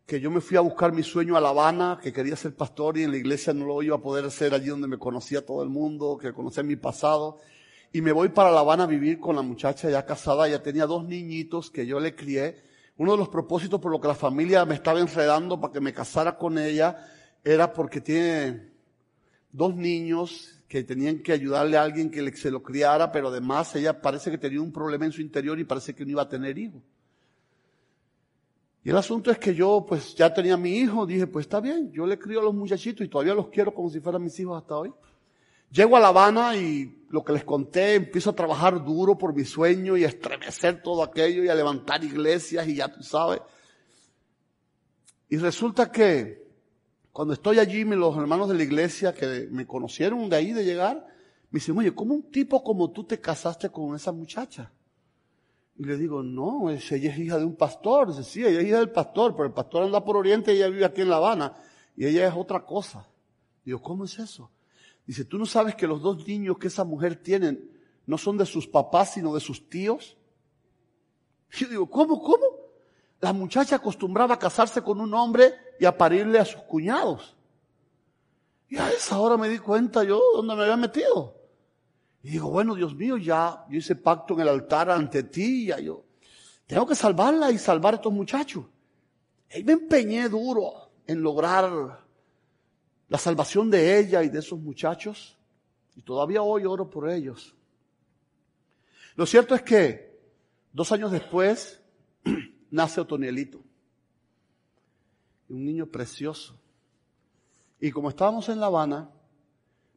que yo me fui a buscar mi sueño a La Habana, que quería ser pastor y en la iglesia no lo iba a poder hacer allí donde me conocía todo el mundo, que conocía mi pasado y me voy para La Habana a vivir con la muchacha ya casada, ya tenía dos niñitos que yo le crié. Uno de los propósitos por lo que la familia me estaba enredando para que me casara con ella era porque tiene dos niños que tenían que ayudarle a alguien que se lo criara, pero además ella parece que tenía un problema en su interior y parece que no iba a tener hijos. Y el asunto es que yo pues ya tenía mi hijo, dije pues está bien, yo le crío a los muchachitos y todavía los quiero como si fueran mis hijos hasta hoy. Llego a La Habana y lo que les conté, empiezo a trabajar duro por mi sueño y a estremecer todo aquello y a levantar iglesias y ya tú sabes. Y resulta que cuando estoy allí, los hermanos de la iglesia que me conocieron de ahí de llegar, me dicen, oye, ¿cómo un tipo como tú te casaste con esa muchacha? Y le digo, no, ella es hija de un pastor. Dice, sí, ella es hija del pastor, pero el pastor anda por Oriente y ella vive aquí en La Habana. Y ella es otra cosa. Digo, ¿cómo es eso? Dice, ¿tú no sabes que los dos niños que esa mujer tiene no son de sus papás, sino de sus tíos? Yo digo, ¿cómo, cómo? La muchacha acostumbraba a casarse con un hombre y a parirle a sus cuñados. Y a esa hora me di cuenta yo dónde me había metido. Y digo, bueno, Dios mío, ya yo hice pacto en el altar ante ti, ya yo tengo que salvarla y salvar a estos muchachos. Y me empeñé duro en lograr la salvación de ella y de esos muchachos. Y todavía hoy oro por ellos. Lo cierto es que dos años después <clears throat> nace Otonielito. Un niño precioso. Y como estábamos en La Habana,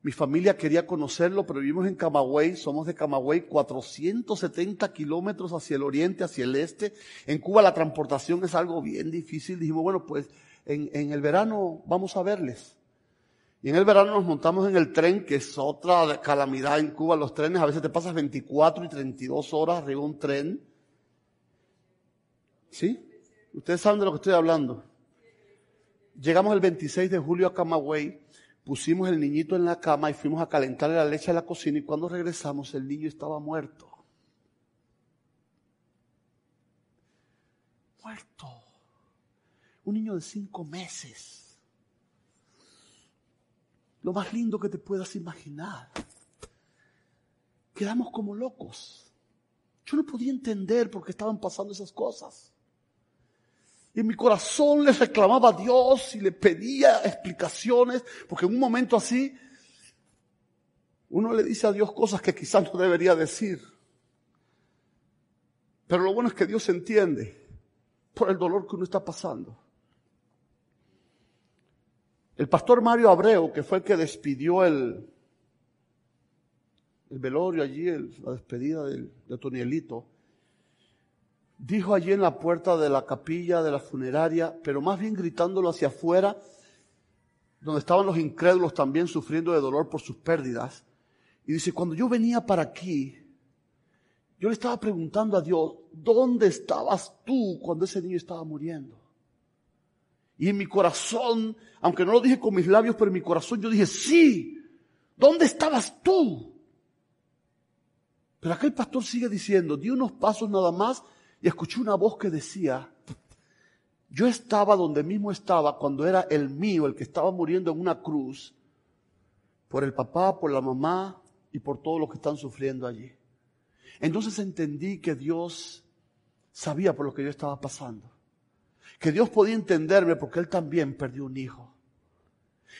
mi familia quería conocerlo, pero vivimos en Camagüey, somos de Camagüey, 470 kilómetros hacia el oriente, hacia el este. En Cuba la transportación es algo bien difícil. Dijimos, bueno, pues en, en el verano vamos a verles. Y en el verano nos montamos en el tren, que es otra calamidad en Cuba. Los trenes, a veces te pasas 24 y 32 horas arriba de un tren. ¿Sí? Ustedes saben de lo que estoy hablando. Llegamos el 26 de julio a Camagüey pusimos el niñito en la cama y fuimos a calentarle la leche a la cocina y cuando regresamos el niño estaba muerto. Muerto. Un niño de cinco meses. Lo más lindo que te puedas imaginar. Quedamos como locos. Yo no podía entender por qué estaban pasando esas cosas. Y en mi corazón le reclamaba a Dios y le pedía explicaciones, porque en un momento así uno le dice a Dios cosas que quizás no debería decir. Pero lo bueno es que Dios entiende por el dolor que uno está pasando. El pastor Mario Abreu, que fue el que despidió el, el velorio allí, la despedida de, de Tonielito, dijo allí en la puerta de la capilla de la funeraria, pero más bien gritándolo hacia afuera, donde estaban los incrédulos también sufriendo de dolor por sus pérdidas. Y dice, cuando yo venía para aquí, yo le estaba preguntando a Dios, ¿dónde estabas tú cuando ese niño estaba muriendo? Y en mi corazón, aunque no lo dije con mis labios, pero en mi corazón yo dije, sí, ¿dónde estabas tú? Pero aquel pastor sigue diciendo, di unos pasos nada más y escuché una voz que decía, yo estaba donde mismo estaba cuando era el mío, el que estaba muriendo en una cruz, por el papá, por la mamá y por todos los que están sufriendo allí. Entonces entendí que Dios sabía por lo que yo estaba pasando. Que Dios podía entenderme porque Él también perdió un hijo.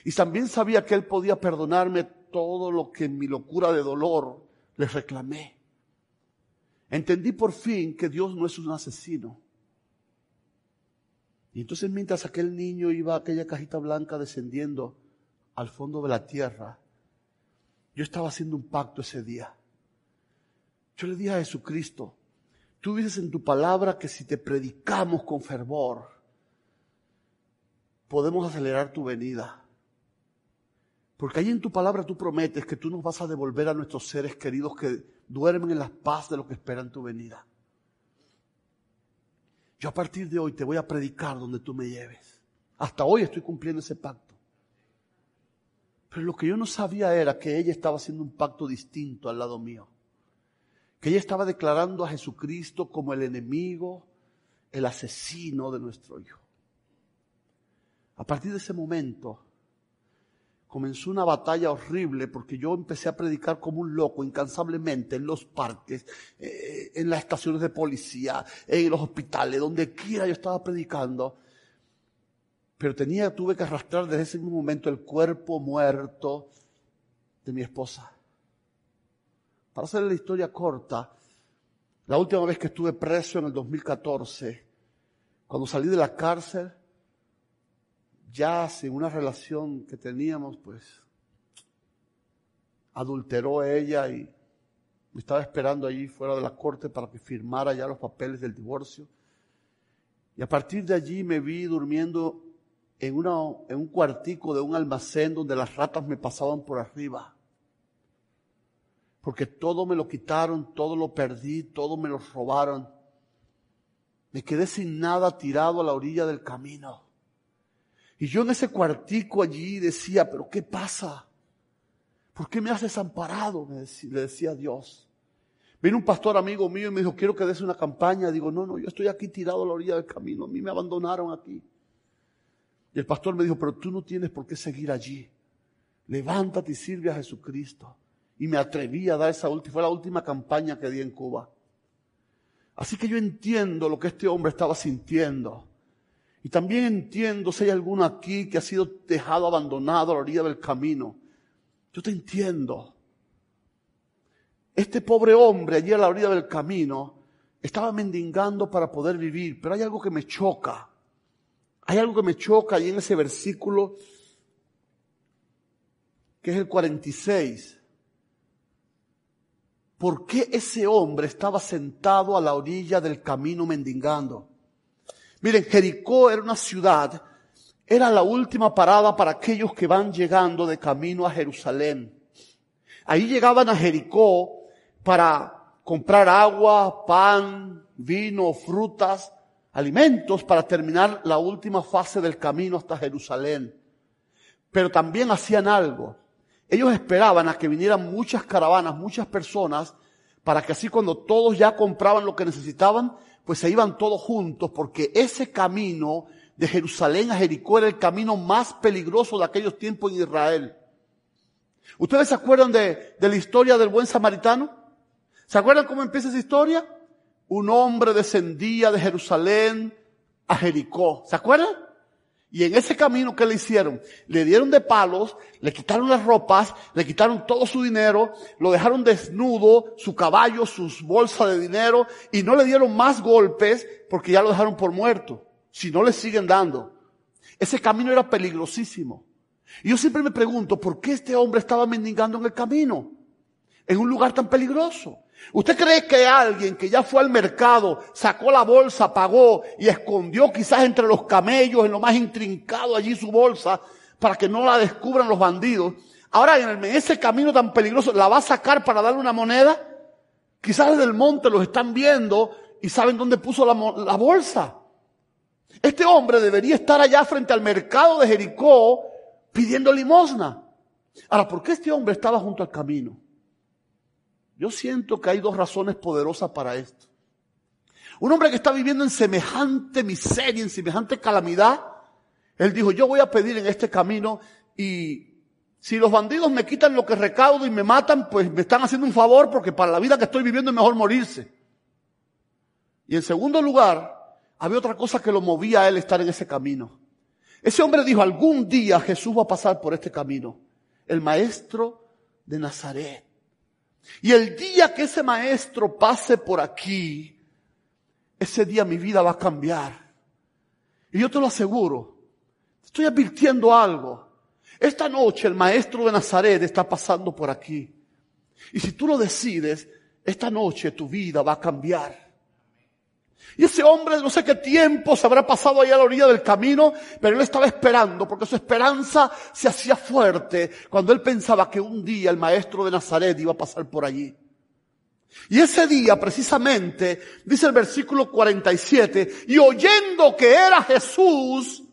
Y también sabía que Él podía perdonarme todo lo que en mi locura de dolor le reclamé. Entendí por fin que Dios no es un asesino. Y entonces mientras aquel niño iba a aquella cajita blanca descendiendo al fondo de la tierra, yo estaba haciendo un pacto ese día. Yo le dije a Jesucristo, tú dices en tu palabra que si te predicamos con fervor, podemos acelerar tu venida. Porque ahí en tu palabra tú prometes que tú nos vas a devolver a nuestros seres queridos que duermen en la paz de lo que esperan tu venida. Yo a partir de hoy te voy a predicar donde tú me lleves. Hasta hoy estoy cumpliendo ese pacto. Pero lo que yo no sabía era que ella estaba haciendo un pacto distinto al lado mío. Que ella estaba declarando a Jesucristo como el enemigo, el asesino de nuestro hijo. A partir de ese momento, comenzó una batalla horrible porque yo empecé a predicar como un loco incansablemente en los parques, eh, en las estaciones de policía, en los hospitales, donde quiera yo estaba predicando. Pero tenía, tuve que arrastrar desde ese mismo momento el cuerpo muerto de mi esposa. Para hacer la historia corta, la última vez que estuve preso en el 2014, cuando salí de la cárcel, ya sin una relación que teníamos, pues adulteró ella y me estaba esperando allí fuera de la corte para que firmara ya los papeles del divorcio. Y a partir de allí me vi durmiendo en, un cuartico de un almacén donde las ratas me pasaban por arriba. Porque todo me lo quitaron, todo lo perdí, todo me lo robaron. Me quedé sin nada tirado a la orilla del camino. Y yo en ese cuartico allí decía, pero ¿qué pasa? ¿Por qué me has desamparado? Le decía Dios. Vino un pastor amigo mío y me dijo, quiero que des una campaña. Digo, no, no, yo estoy aquí tirado a la orilla del camino. A mí me abandonaron aquí. Y el pastor me dijo, pero tú no tienes por qué seguir allí. Levántate y sirve a Jesucristo. Y me atreví a dar esa última, fue la última campaña que di en Cuba. Así que yo entiendo lo que este hombre estaba sintiendo. Y también entiendo si hay alguno aquí que ha sido dejado abandonado a la orilla del camino. Yo te entiendo. Este pobre hombre allí a la orilla del camino estaba mendigando para poder vivir, pero hay algo que me choca. Hay algo que me choca ahí en ese versículo, que es el 46. ¿Por qué ese hombre estaba sentado a la orilla del camino mendigando? Miren, Jericó era una ciudad, era la última parada para aquellos que van llegando de camino a Jerusalén. Ahí llegaban a Jericó para comprar agua, pan, vino, frutas, alimentos para terminar la última fase del camino hasta Jerusalén. Pero también hacían algo. Ellos esperaban a que vinieran muchas caravanas, muchas personas, para que así cuando todos ya compraban lo que necesitaban, pues se iban todos juntos porque ese camino de Jerusalén a Jericó era el camino más peligroso de aquellos tiempos en Israel. ¿Ustedes se acuerdan de, de la historia del buen samaritano? ¿Se acuerdan cómo empieza esa historia? Un hombre descendía de Jerusalén a Jericó. ¿Se acuerdan? Y en ese camino que le hicieron, le dieron de palos, le quitaron las ropas, le quitaron todo su dinero, lo dejaron desnudo, su caballo, sus bolsas de dinero, y no le dieron más golpes porque ya lo dejaron por muerto. Si no le siguen dando. Ese camino era peligrosísimo. Y yo siempre me pregunto, ¿por qué este hombre estaba mendigando en el camino? En un lugar tan peligroso. ¿Usted cree que alguien que ya fue al mercado, sacó la bolsa, pagó y escondió quizás entre los camellos, en lo más intrincado allí su bolsa, para que no la descubran los bandidos, ahora en ese camino tan peligroso, la va a sacar para darle una moneda? Quizás desde el monte los están viendo y saben dónde puso la, la bolsa. Este hombre debería estar allá frente al mercado de Jericó pidiendo limosna. Ahora, ¿por qué este hombre estaba junto al camino? Yo siento que hay dos razones poderosas para esto. Un hombre que está viviendo en semejante miseria, en semejante calamidad, él dijo, yo voy a pedir en este camino y si los bandidos me quitan lo que recaudo y me matan, pues me están haciendo un favor porque para la vida que estoy viviendo es mejor morirse. Y en segundo lugar, había otra cosa que lo movía a él estar en ese camino. Ese hombre dijo, algún día Jesús va a pasar por este camino. El maestro de Nazaret. Y el día que ese maestro pase por aquí, ese día mi vida va a cambiar. Y yo te lo aseguro, estoy advirtiendo algo. Esta noche el maestro de Nazaret está pasando por aquí. Y si tú lo decides, esta noche tu vida va a cambiar. Y ese hombre no sé qué tiempo se habrá pasado ahí a la orilla del camino, pero él estaba esperando porque su esperanza se hacía fuerte cuando él pensaba que un día el maestro de Nazaret iba a pasar por allí. Y ese día precisamente, dice el versículo 47, y oyendo que era Jesús,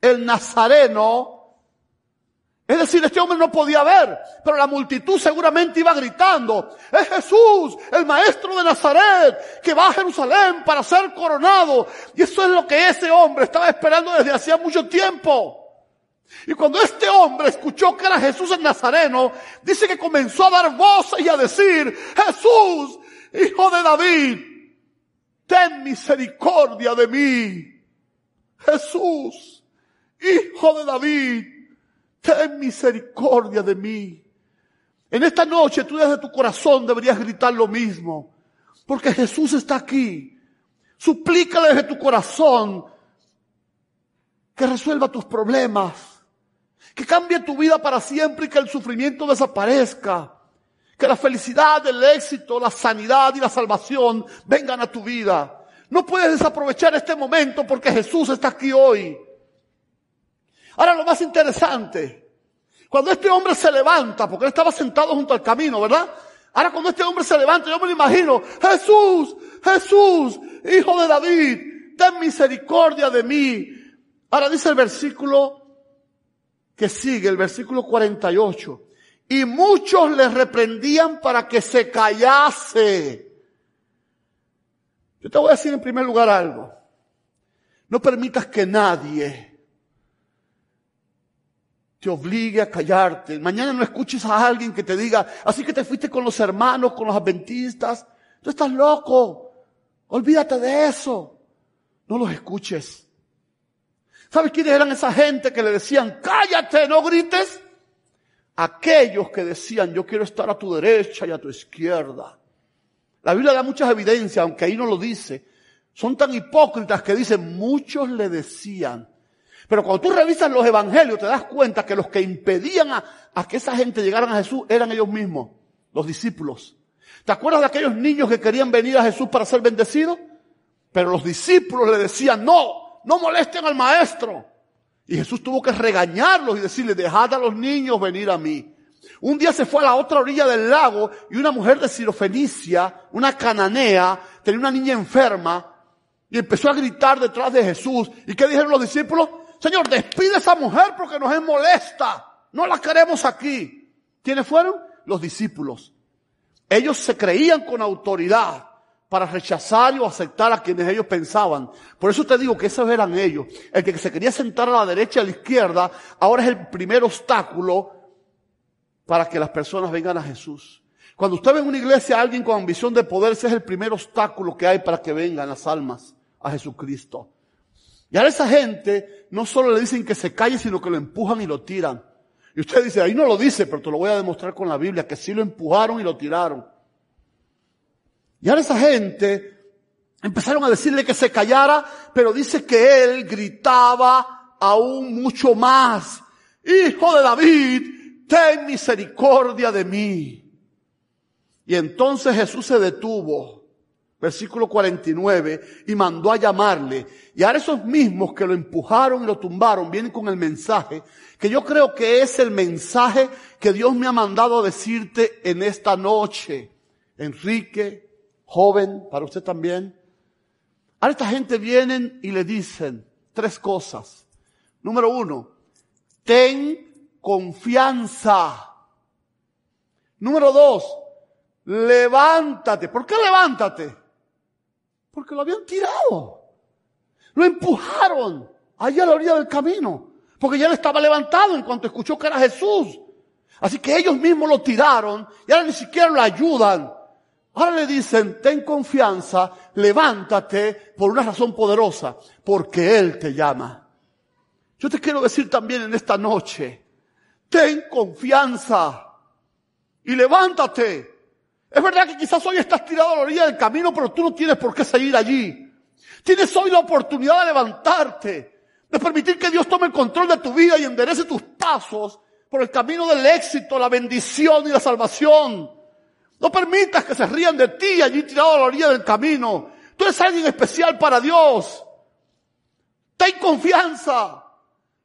el Nazareno, es decir, este hombre no podía ver, pero la multitud seguramente iba gritando, es Jesús, el maestro de Nazaret, que va a Jerusalén para ser coronado. Y eso es lo que ese hombre estaba esperando desde hacía mucho tiempo. Y cuando este hombre escuchó que era Jesús el Nazareno, dice que comenzó a dar voces y a decir, Jesús, hijo de David, ten misericordia de mí. Jesús, hijo de David, ten misericordia de mí. En esta noche tú desde tu corazón deberías gritar lo mismo, porque Jesús está aquí. Suplícale desde tu corazón que resuelva tus problemas, que cambie tu vida para siempre y que el sufrimiento desaparezca, que la felicidad, el éxito, la sanidad y la salvación vengan a tu vida. No puedes desaprovechar este momento porque Jesús está aquí hoy. Ahora lo más interesante, cuando este hombre se levanta, porque él estaba sentado junto al camino, ¿verdad? Ahora cuando este hombre se levanta, yo me lo imagino, Jesús, Jesús, hijo de David, ten misericordia de mí. Ahora dice el versículo que sigue, el versículo 48. Y muchos le reprendían para que se callase. Yo te voy a decir en primer lugar algo. No permitas que nadie te obligue a callarte. Mañana no escuches a alguien que te diga, así que te fuiste con los hermanos, con los adventistas. Tú estás loco. Olvídate de eso. No los escuches. ¿Sabes quiénes eran esa gente que le decían, cállate, no grites? Aquellos que decían, yo quiero estar a tu derecha y a tu izquierda. La Biblia da muchas evidencias, aunque ahí no lo dice. Son tan hipócritas que dicen, muchos le decían, pero cuando tú revisas los evangelios te das cuenta que los que impedían a, que esa gente llegara a Jesús eran ellos mismos, los discípulos. ¿Te acuerdas de aquellos niños que querían venir a Jesús para ser bendecidos? Pero los discípulos le decían, no, no molesten al maestro. Y Jesús tuvo que regañarlos y decirles, dejad a los niños venir a mí. Un día se fue a la otra orilla del lago y una mujer de Sirofenicia, una cananea, tenía una niña enferma y empezó a gritar detrás de Jesús. ¿Y qué dijeron los discípulos? Señor, despide a esa mujer porque nos es molesta. No la queremos aquí. ¿Quiénes fueron? Los discípulos. Ellos se creían con autoridad para rechazar o aceptar a quienes ellos pensaban. Por eso te digo que esos eran ellos. El que se quería sentar a la derecha y a la izquierda, ahora es el primer obstáculo para que las personas vengan a Jesús. Cuando usted ve en una iglesia a alguien con ambición de poder, ese es el primer obstáculo que hay para que vengan las almas a Jesucristo. Y a esa gente no solo le dicen que se calle, sino que lo empujan y lo tiran. Y usted dice, ahí no lo dice, pero te lo voy a demostrar con la Biblia, que sí lo empujaron y lo tiraron. Y ahora esa gente empezaron a decirle que se callara, pero dice que él gritaba aún mucho más. Hijo de David, ten misericordia de mí. Y entonces Jesús se detuvo versículo 49, y mandó a llamarle. Y ahora esos mismos que lo empujaron y lo tumbaron vienen con el mensaje, que yo creo que es el mensaje que Dios me ha mandado a decirte en esta noche. Enrique, joven, para usted también. Ahora esta gente vienen y le dicen tres cosas. Número uno, ten confianza. Número dos, levántate. ¿Por qué levántate? Porque lo habían tirado. Lo empujaron allá a la orilla del camino. Porque ya él estaba levantado en cuanto escuchó que era Jesús. Así que ellos mismos lo tiraron y ahora ni siquiera lo ayudan. Ahora le dicen, ten confianza, levántate por una razón poderosa, porque Él te llama. Yo te quiero decir también en esta noche, ten confianza y levántate es verdad que quizás hoy estás tirado a la orilla del camino, pero tú no tienes por qué seguir allí. Tienes hoy la oportunidad de levantarte, de permitir que Dios tome el control de tu vida y enderece tus pasos por el camino del éxito, la bendición y la salvación. No permitas que se rían de ti allí tirado a la orilla del camino. Tú eres alguien especial para Dios. Ten confianza.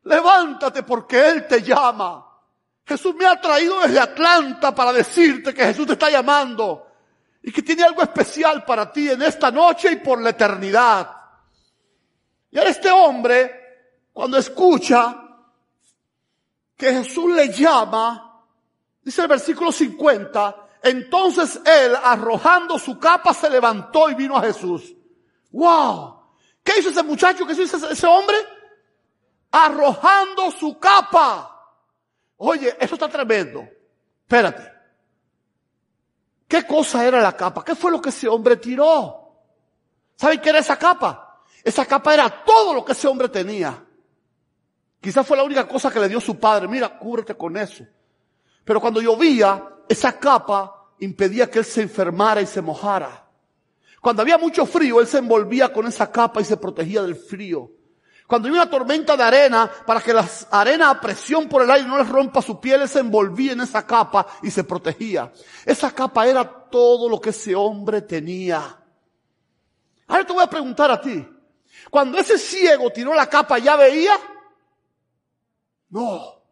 Levántate porque Él te llama. Jesús me ha traído desde Atlanta para decirte que Jesús te está llamando y que tiene algo especial para ti en esta noche y por la eternidad. Y a este hombre, cuando escucha que Jesús le llama, dice el versículo 50, entonces él, arrojando su capa, se levantó y vino a Jesús. ¡Wow! ¿Qué hizo ese muchacho? ¿Qué hizo ese, ese hombre? Arrojando su capa. Oye, eso está tremendo. Espérate. ¿Qué cosa era la capa? ¿Qué fue lo que ese hombre tiró? ¿Saben qué era esa capa? Esa capa era todo lo que ese hombre tenía. Quizás fue la única cosa que le dio su padre. Mira, cúbrete con eso. Pero cuando llovía, esa capa impedía que él se enfermara y se mojara. Cuando había mucho frío, él se envolvía con esa capa y se protegía del frío. Cuando había una tormenta de arena, para que la arena a presión por el aire no le rompa su piel, él se envolvía en esa capa y se protegía. Esa capa era todo lo que ese hombre tenía. Ahora te voy a preguntar a ti. Cuando ese ciego tiró la capa, ¿ya veía? No.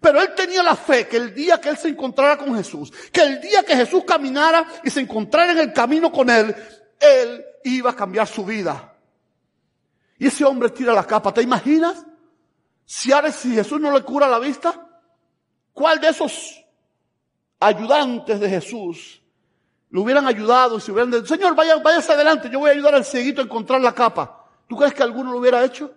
Pero él tenía la fe que el día que él se encontrara con Jesús, que el día que Jesús caminara y se encontrara en el camino con él, él iba a cambiar su vida. Y ese hombre tira la capa. ¿Te imaginas? Si, ahora, si Jesús no le cura la vista, ¿cuál de esos ayudantes de Jesús le hubieran ayudado y se hubieran dicho, Señor, vaya, váyase adelante, yo voy a ayudar al cieguito a encontrar la capa? ¿Tú crees que alguno lo hubiera hecho?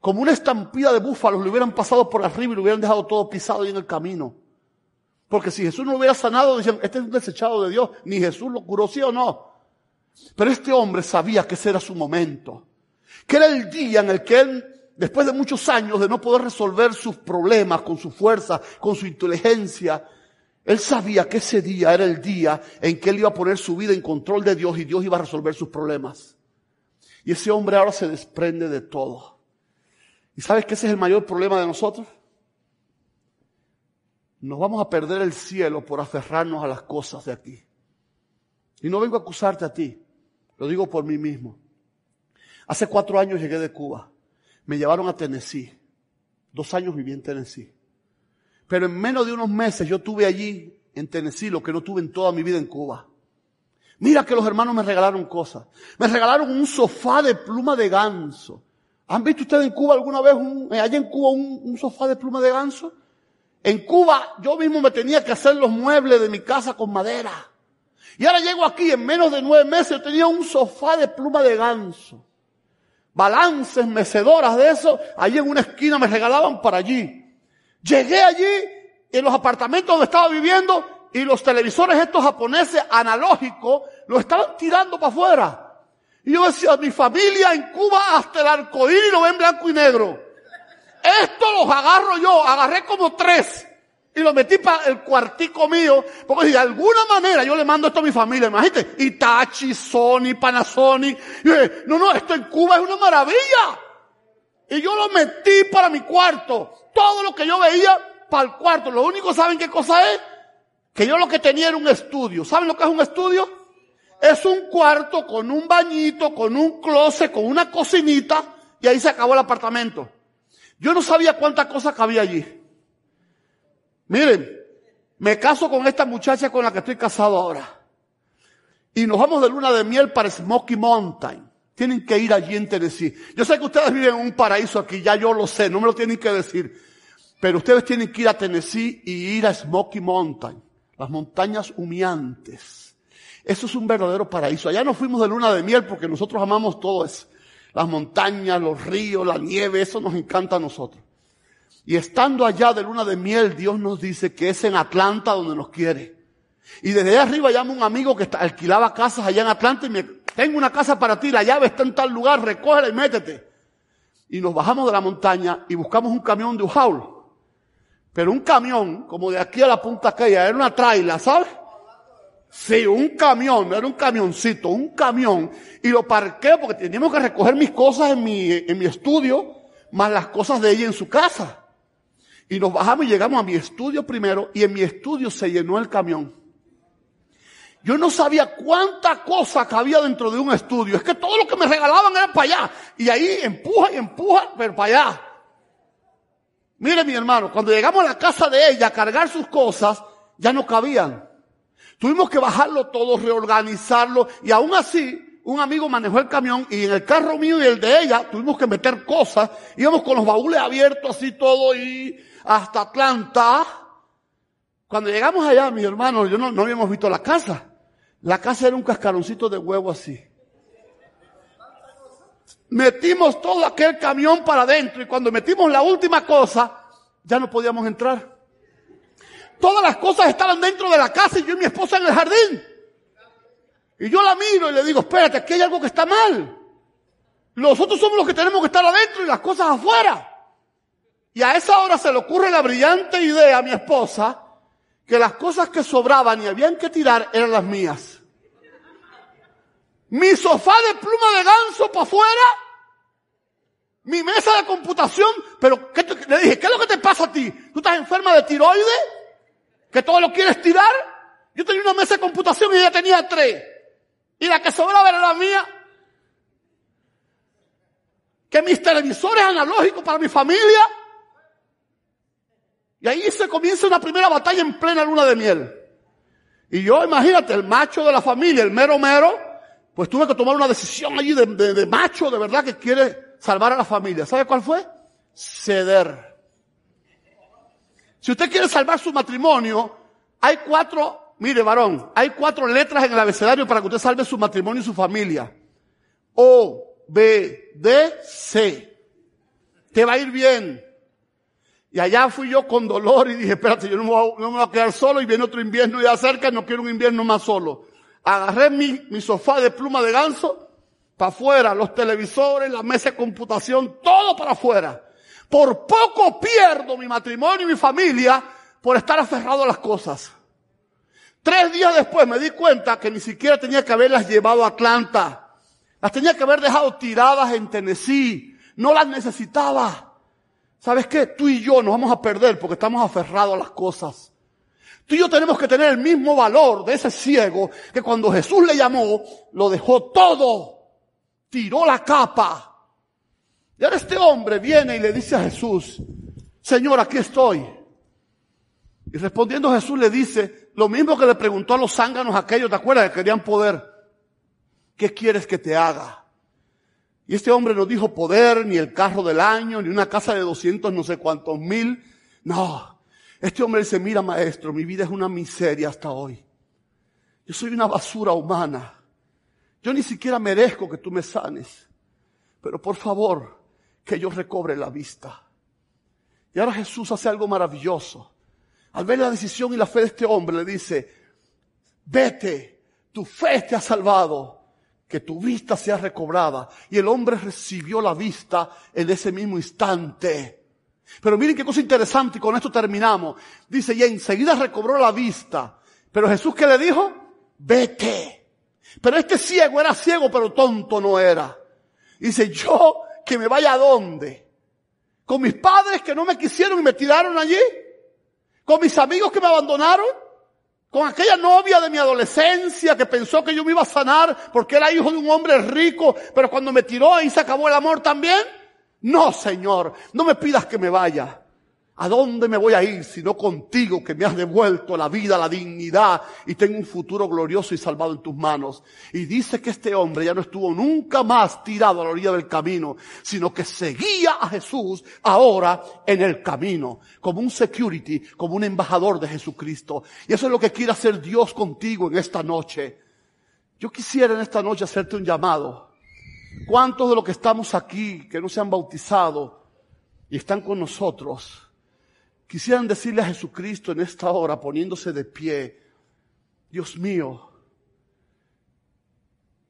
Como una estampida de búfalos le hubieran pasado por arriba y le hubieran dejado todo pisado ahí en el camino. Porque si Jesús no lo hubiera sanado, decían, este es un desechado de Dios, ni Jesús lo curó, sí o no. Pero este hombre sabía que ese era su momento. Que era el día en el que él, después de muchos años de no poder resolver sus problemas con su fuerza, con su inteligencia, él sabía que ese día era el día en que él iba a poner su vida en control de Dios y Dios iba a resolver sus problemas. Y ese hombre ahora se desprende de todo. ¿Y sabes que ese es el mayor problema de nosotros? Nos vamos a perder el cielo por aferrarnos a las cosas de aquí. Y no vengo a acusarte a ti, lo digo por mí mismo. Hace cuatro años llegué de Cuba. Me llevaron a Tennessee. Dos años viví en Tennessee. Pero en menos de unos meses yo tuve allí en Tennessee lo que no tuve en toda mi vida en Cuba. Mira que los hermanos me regalaron cosas. Me regalaron un sofá de pluma de ganso. ¿Han visto ustedes en Cuba alguna vez, un, eh, allá en Cuba, un, sofá de pluma de ganso? En Cuba yo mismo me tenía que hacer los muebles de mi casa con madera. Y ahora llego aquí, en menos de nueve meses yo tenía un sofá de pluma de ganso. Balances, mecedoras de eso, allí en una esquina me regalaban para allí. Llegué allí, en los apartamentos donde estaba viviendo, y los televisores estos japoneses analógicos los estaban tirando para afuera. Y yo decía, mi familia en Cuba hasta el arcoíris lo ven blanco y negro. Esto los agarro yo, agarré como tres y lo metí para el cuartico mío, porque de alguna manera yo le mando esto a mi familia, imagínate, Itachi, Sony, Panasonic, no, no, esto en Cuba es una maravilla. Y yo lo metí para mi cuarto, todo lo que yo veía para el cuarto, lo único, ¿saben qué cosa es? Que yo lo que tenía era un estudio. ¿Saben lo que es un estudio? Es un cuarto con un bañito, con un closet, con una cocinita y ahí se acabó el apartamento. Yo no sabía cuántas cosas cabía allí. Miren, me caso con esta muchacha con la que estoy casado ahora. Y nos vamos de luna de miel para Smoky Mountain. Tienen que ir allí en Tennessee. Yo sé que ustedes viven en un paraíso aquí, ya yo lo sé, no me lo tienen que decir. Pero ustedes tienen que ir a Tennessee y ir a Smoky Mountain, las montañas humeantes. Eso es un verdadero paraíso. Allá nos fuimos de luna de miel porque nosotros amamos todo eso. Las montañas, los ríos, la nieve, eso nos encanta a nosotros. Y estando allá de luna de miel, Dios nos dice que es en Atlanta donde nos quiere. Y desde allá arriba llama un amigo que alquilaba casas allá en Atlanta y me, tengo una casa para ti, la llave está en tal lugar, recógela y métete. Y nos bajamos de la montaña y buscamos un camión de Ujaul. Pero un camión, como de aquí a la punta aquella, era una traila, ¿sabes? Sí, un camión, era un camioncito, un camión. Y lo parqué porque teníamos que recoger mis cosas en mi, en mi estudio, más las cosas de ella en su casa. Y nos bajamos y llegamos a mi estudio primero y en mi estudio se llenó el camión. Yo no sabía cuánta cosa cabía dentro de un estudio. Es que todo lo que me regalaban era para allá. Y ahí empuja y empuja, pero para allá. Mire mi hermano, cuando llegamos a la casa de ella a cargar sus cosas, ya no cabían. Tuvimos que bajarlo todo, reorganizarlo y aún así un amigo manejó el camión y en el carro mío y el de ella tuvimos que meter cosas. Íbamos con los baúles abiertos así todo y hasta Atlanta. Cuando llegamos allá, mis hermanos, yo no, no habíamos visto la casa. La casa era un cascaroncito de huevo así. Metimos todo aquel camión para adentro y cuando metimos la última cosa, ya no podíamos entrar. Todas las cosas estaban dentro de la casa y yo y mi esposa en el jardín. Y yo la miro y le digo, espérate, aquí hay algo que está mal. Nosotros somos los que tenemos que estar adentro y las cosas afuera. Y a esa hora se le ocurre la brillante idea a mi esposa que las cosas que sobraban y habían que tirar eran las mías. Mi sofá de pluma de ganso para afuera, mi mesa de computación, pero ¿qué le dije, ¿qué es lo que te pasa a ti? ¿Tú estás enferma de tiroides? ¿Que todo lo quieres tirar? Yo tenía una mesa de computación y ella tenía tres. Y la que sobraba era la mía. Que mis televisores analógicos para mi familia. Y ahí se comienza una primera batalla en plena luna de miel. Y yo, imagínate, el macho de la familia, el mero mero, pues tuve que tomar una decisión allí de, macho de verdad que quiere salvar a la familia. ¿Sabe cuál fue? Ceder. Si usted quiere salvar su matrimonio, hay cuatro, mire varón, hay cuatro letras en el abecedario para que usted salve su matrimonio y su familia. O, B, D, C. Te va a ir bien. Y allá fui yo con dolor y dije, espérate, yo no me voy a, no me voy a quedar solo y viene otro invierno ya cerca, no quiero un invierno más solo. Agarré mi, mi sofá de pluma de ganso, para afuera, los televisores, la mesa de computación, todo para afuera. Por poco pierdo mi matrimonio y mi familia por estar aferrado a las cosas. Tres días después me di cuenta que ni siquiera tenía que haberlas llevado a Atlanta. Las tenía que haber dejado tiradas en Tennessee. No las necesitaba. ¿Sabes qué? Tú y yo nos vamos a perder porque estamos aferrados a las cosas. Tú y yo tenemos que tener el mismo valor de ese ciego que cuando Jesús le llamó, lo dejó todo. Tiró la capa. Y ahora este hombre viene y le dice a Jesús, Señor, aquí estoy. Y respondiendo Jesús le dice, lo mismo que le preguntó a los zánganos aquellos, ¿te acuerdas? Que querían poder. ¿Qué quieres que te haga? Y este hombre no dijo poder, ni el carro del año, ni una casa de 200 no sé cuántos mil. No. Este hombre dice, mira maestro, mi vida es una miseria hasta hoy. Yo soy una basura humana. Yo ni siquiera merezco que tú me sanes. Pero por favor, que yo recobre la vista. Y ahora Jesús hace algo maravilloso. Al ver la decisión y la fe de este hombre, le dice, vete, tu fe te ha salvado que tu vista sea recobrada. Y el hombre recibió la vista en ese mismo instante. Pero miren qué cosa interesante y con esto terminamos. Dice, y enseguida recobró la vista. Pero Jesús que le dijo, vete. Pero este ciego era ciego, pero tonto no era. Dice, yo que me vaya a dónde? Con mis padres que no me quisieron y me tiraron allí. Con mis amigos que me abandonaron con aquella novia de mi adolescencia que pensó que yo me iba a sanar porque era hijo de un hombre rico, pero cuando me tiró ahí se acabó el amor también. No, Señor, no me pidas que me vaya. ¿A dónde me voy a ir si no contigo que me has devuelto la vida, la dignidad y tengo un futuro glorioso y salvado en tus manos? Y dice que este hombre ya no estuvo nunca más tirado a la orilla del camino, sino que seguía a Jesús ahora en el camino, como un security, como un embajador de Jesucristo. Y eso es lo que quiere hacer Dios contigo en esta noche. Yo quisiera en esta noche hacerte un llamado. ¿Cuántos de los que estamos aquí, que no se han bautizado y están con nosotros, quisieran decirle a Jesucristo en esta hora, poniéndose de pie, Dios mío,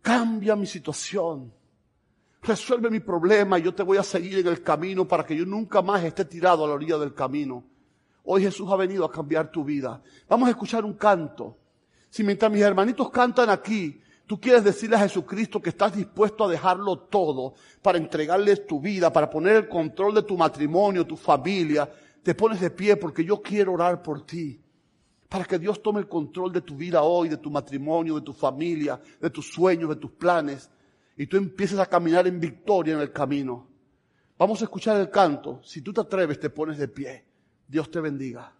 cambia mi situación, resuelve mi problema y yo te voy a seguir en el camino para que yo nunca más esté tirado a la orilla del camino. Hoy Jesús ha venido a cambiar tu vida. Vamos a escuchar un canto. Si mientras mis hermanitos cantan aquí, tú quieres decirle a Jesucristo que estás dispuesto a dejarlo todo para entregarles tu vida, para poner el control de tu matrimonio, tu familia, te pones de pie porque yo quiero orar por ti. Para que Dios tome el control de tu vida hoy, de tu matrimonio, de tu familia, de tus sueños, de tus planes. Y tú empieces a caminar en victoria en el camino. Vamos a escuchar el canto. Si tú te atreves, te pones de pie. Dios te bendiga.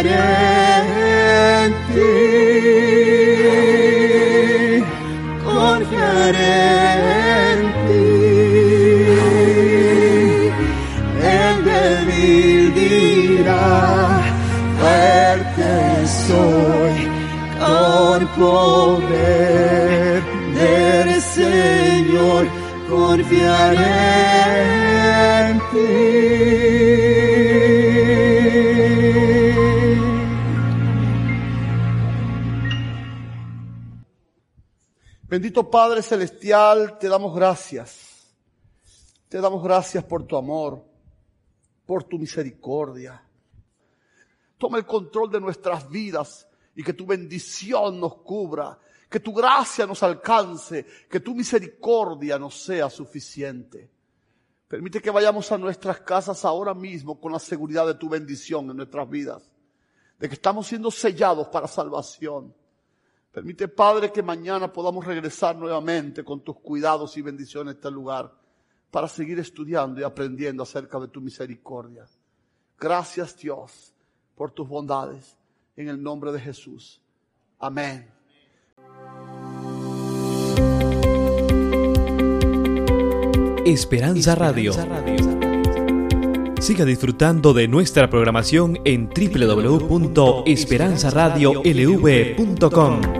confiaré en ti, confiaré en ti. El débil dirá, fuerte soy con poder del Señor, confiaré en ti. Bendito Padre Celestial, te damos gracias. Te damos gracias por tu amor, por tu misericordia. Toma el control de nuestras vidas y que tu bendición nos cubra, que tu gracia nos alcance, que tu misericordia nos sea suficiente. Permite que vayamos a nuestras casas ahora mismo con la seguridad de tu bendición en nuestras vidas, de que estamos siendo sellados para salvación Permite, Padre, que mañana podamos regresar nuevamente con tus cuidados y bendiciones a este lugar para seguir estudiando y aprendiendo acerca de tu misericordia. Gracias, Dios, por tus bondades. En el nombre de Jesús. Amén. Esperanza Radio. Siga disfrutando de nuestra programación en www.esperanzaradiolv.com.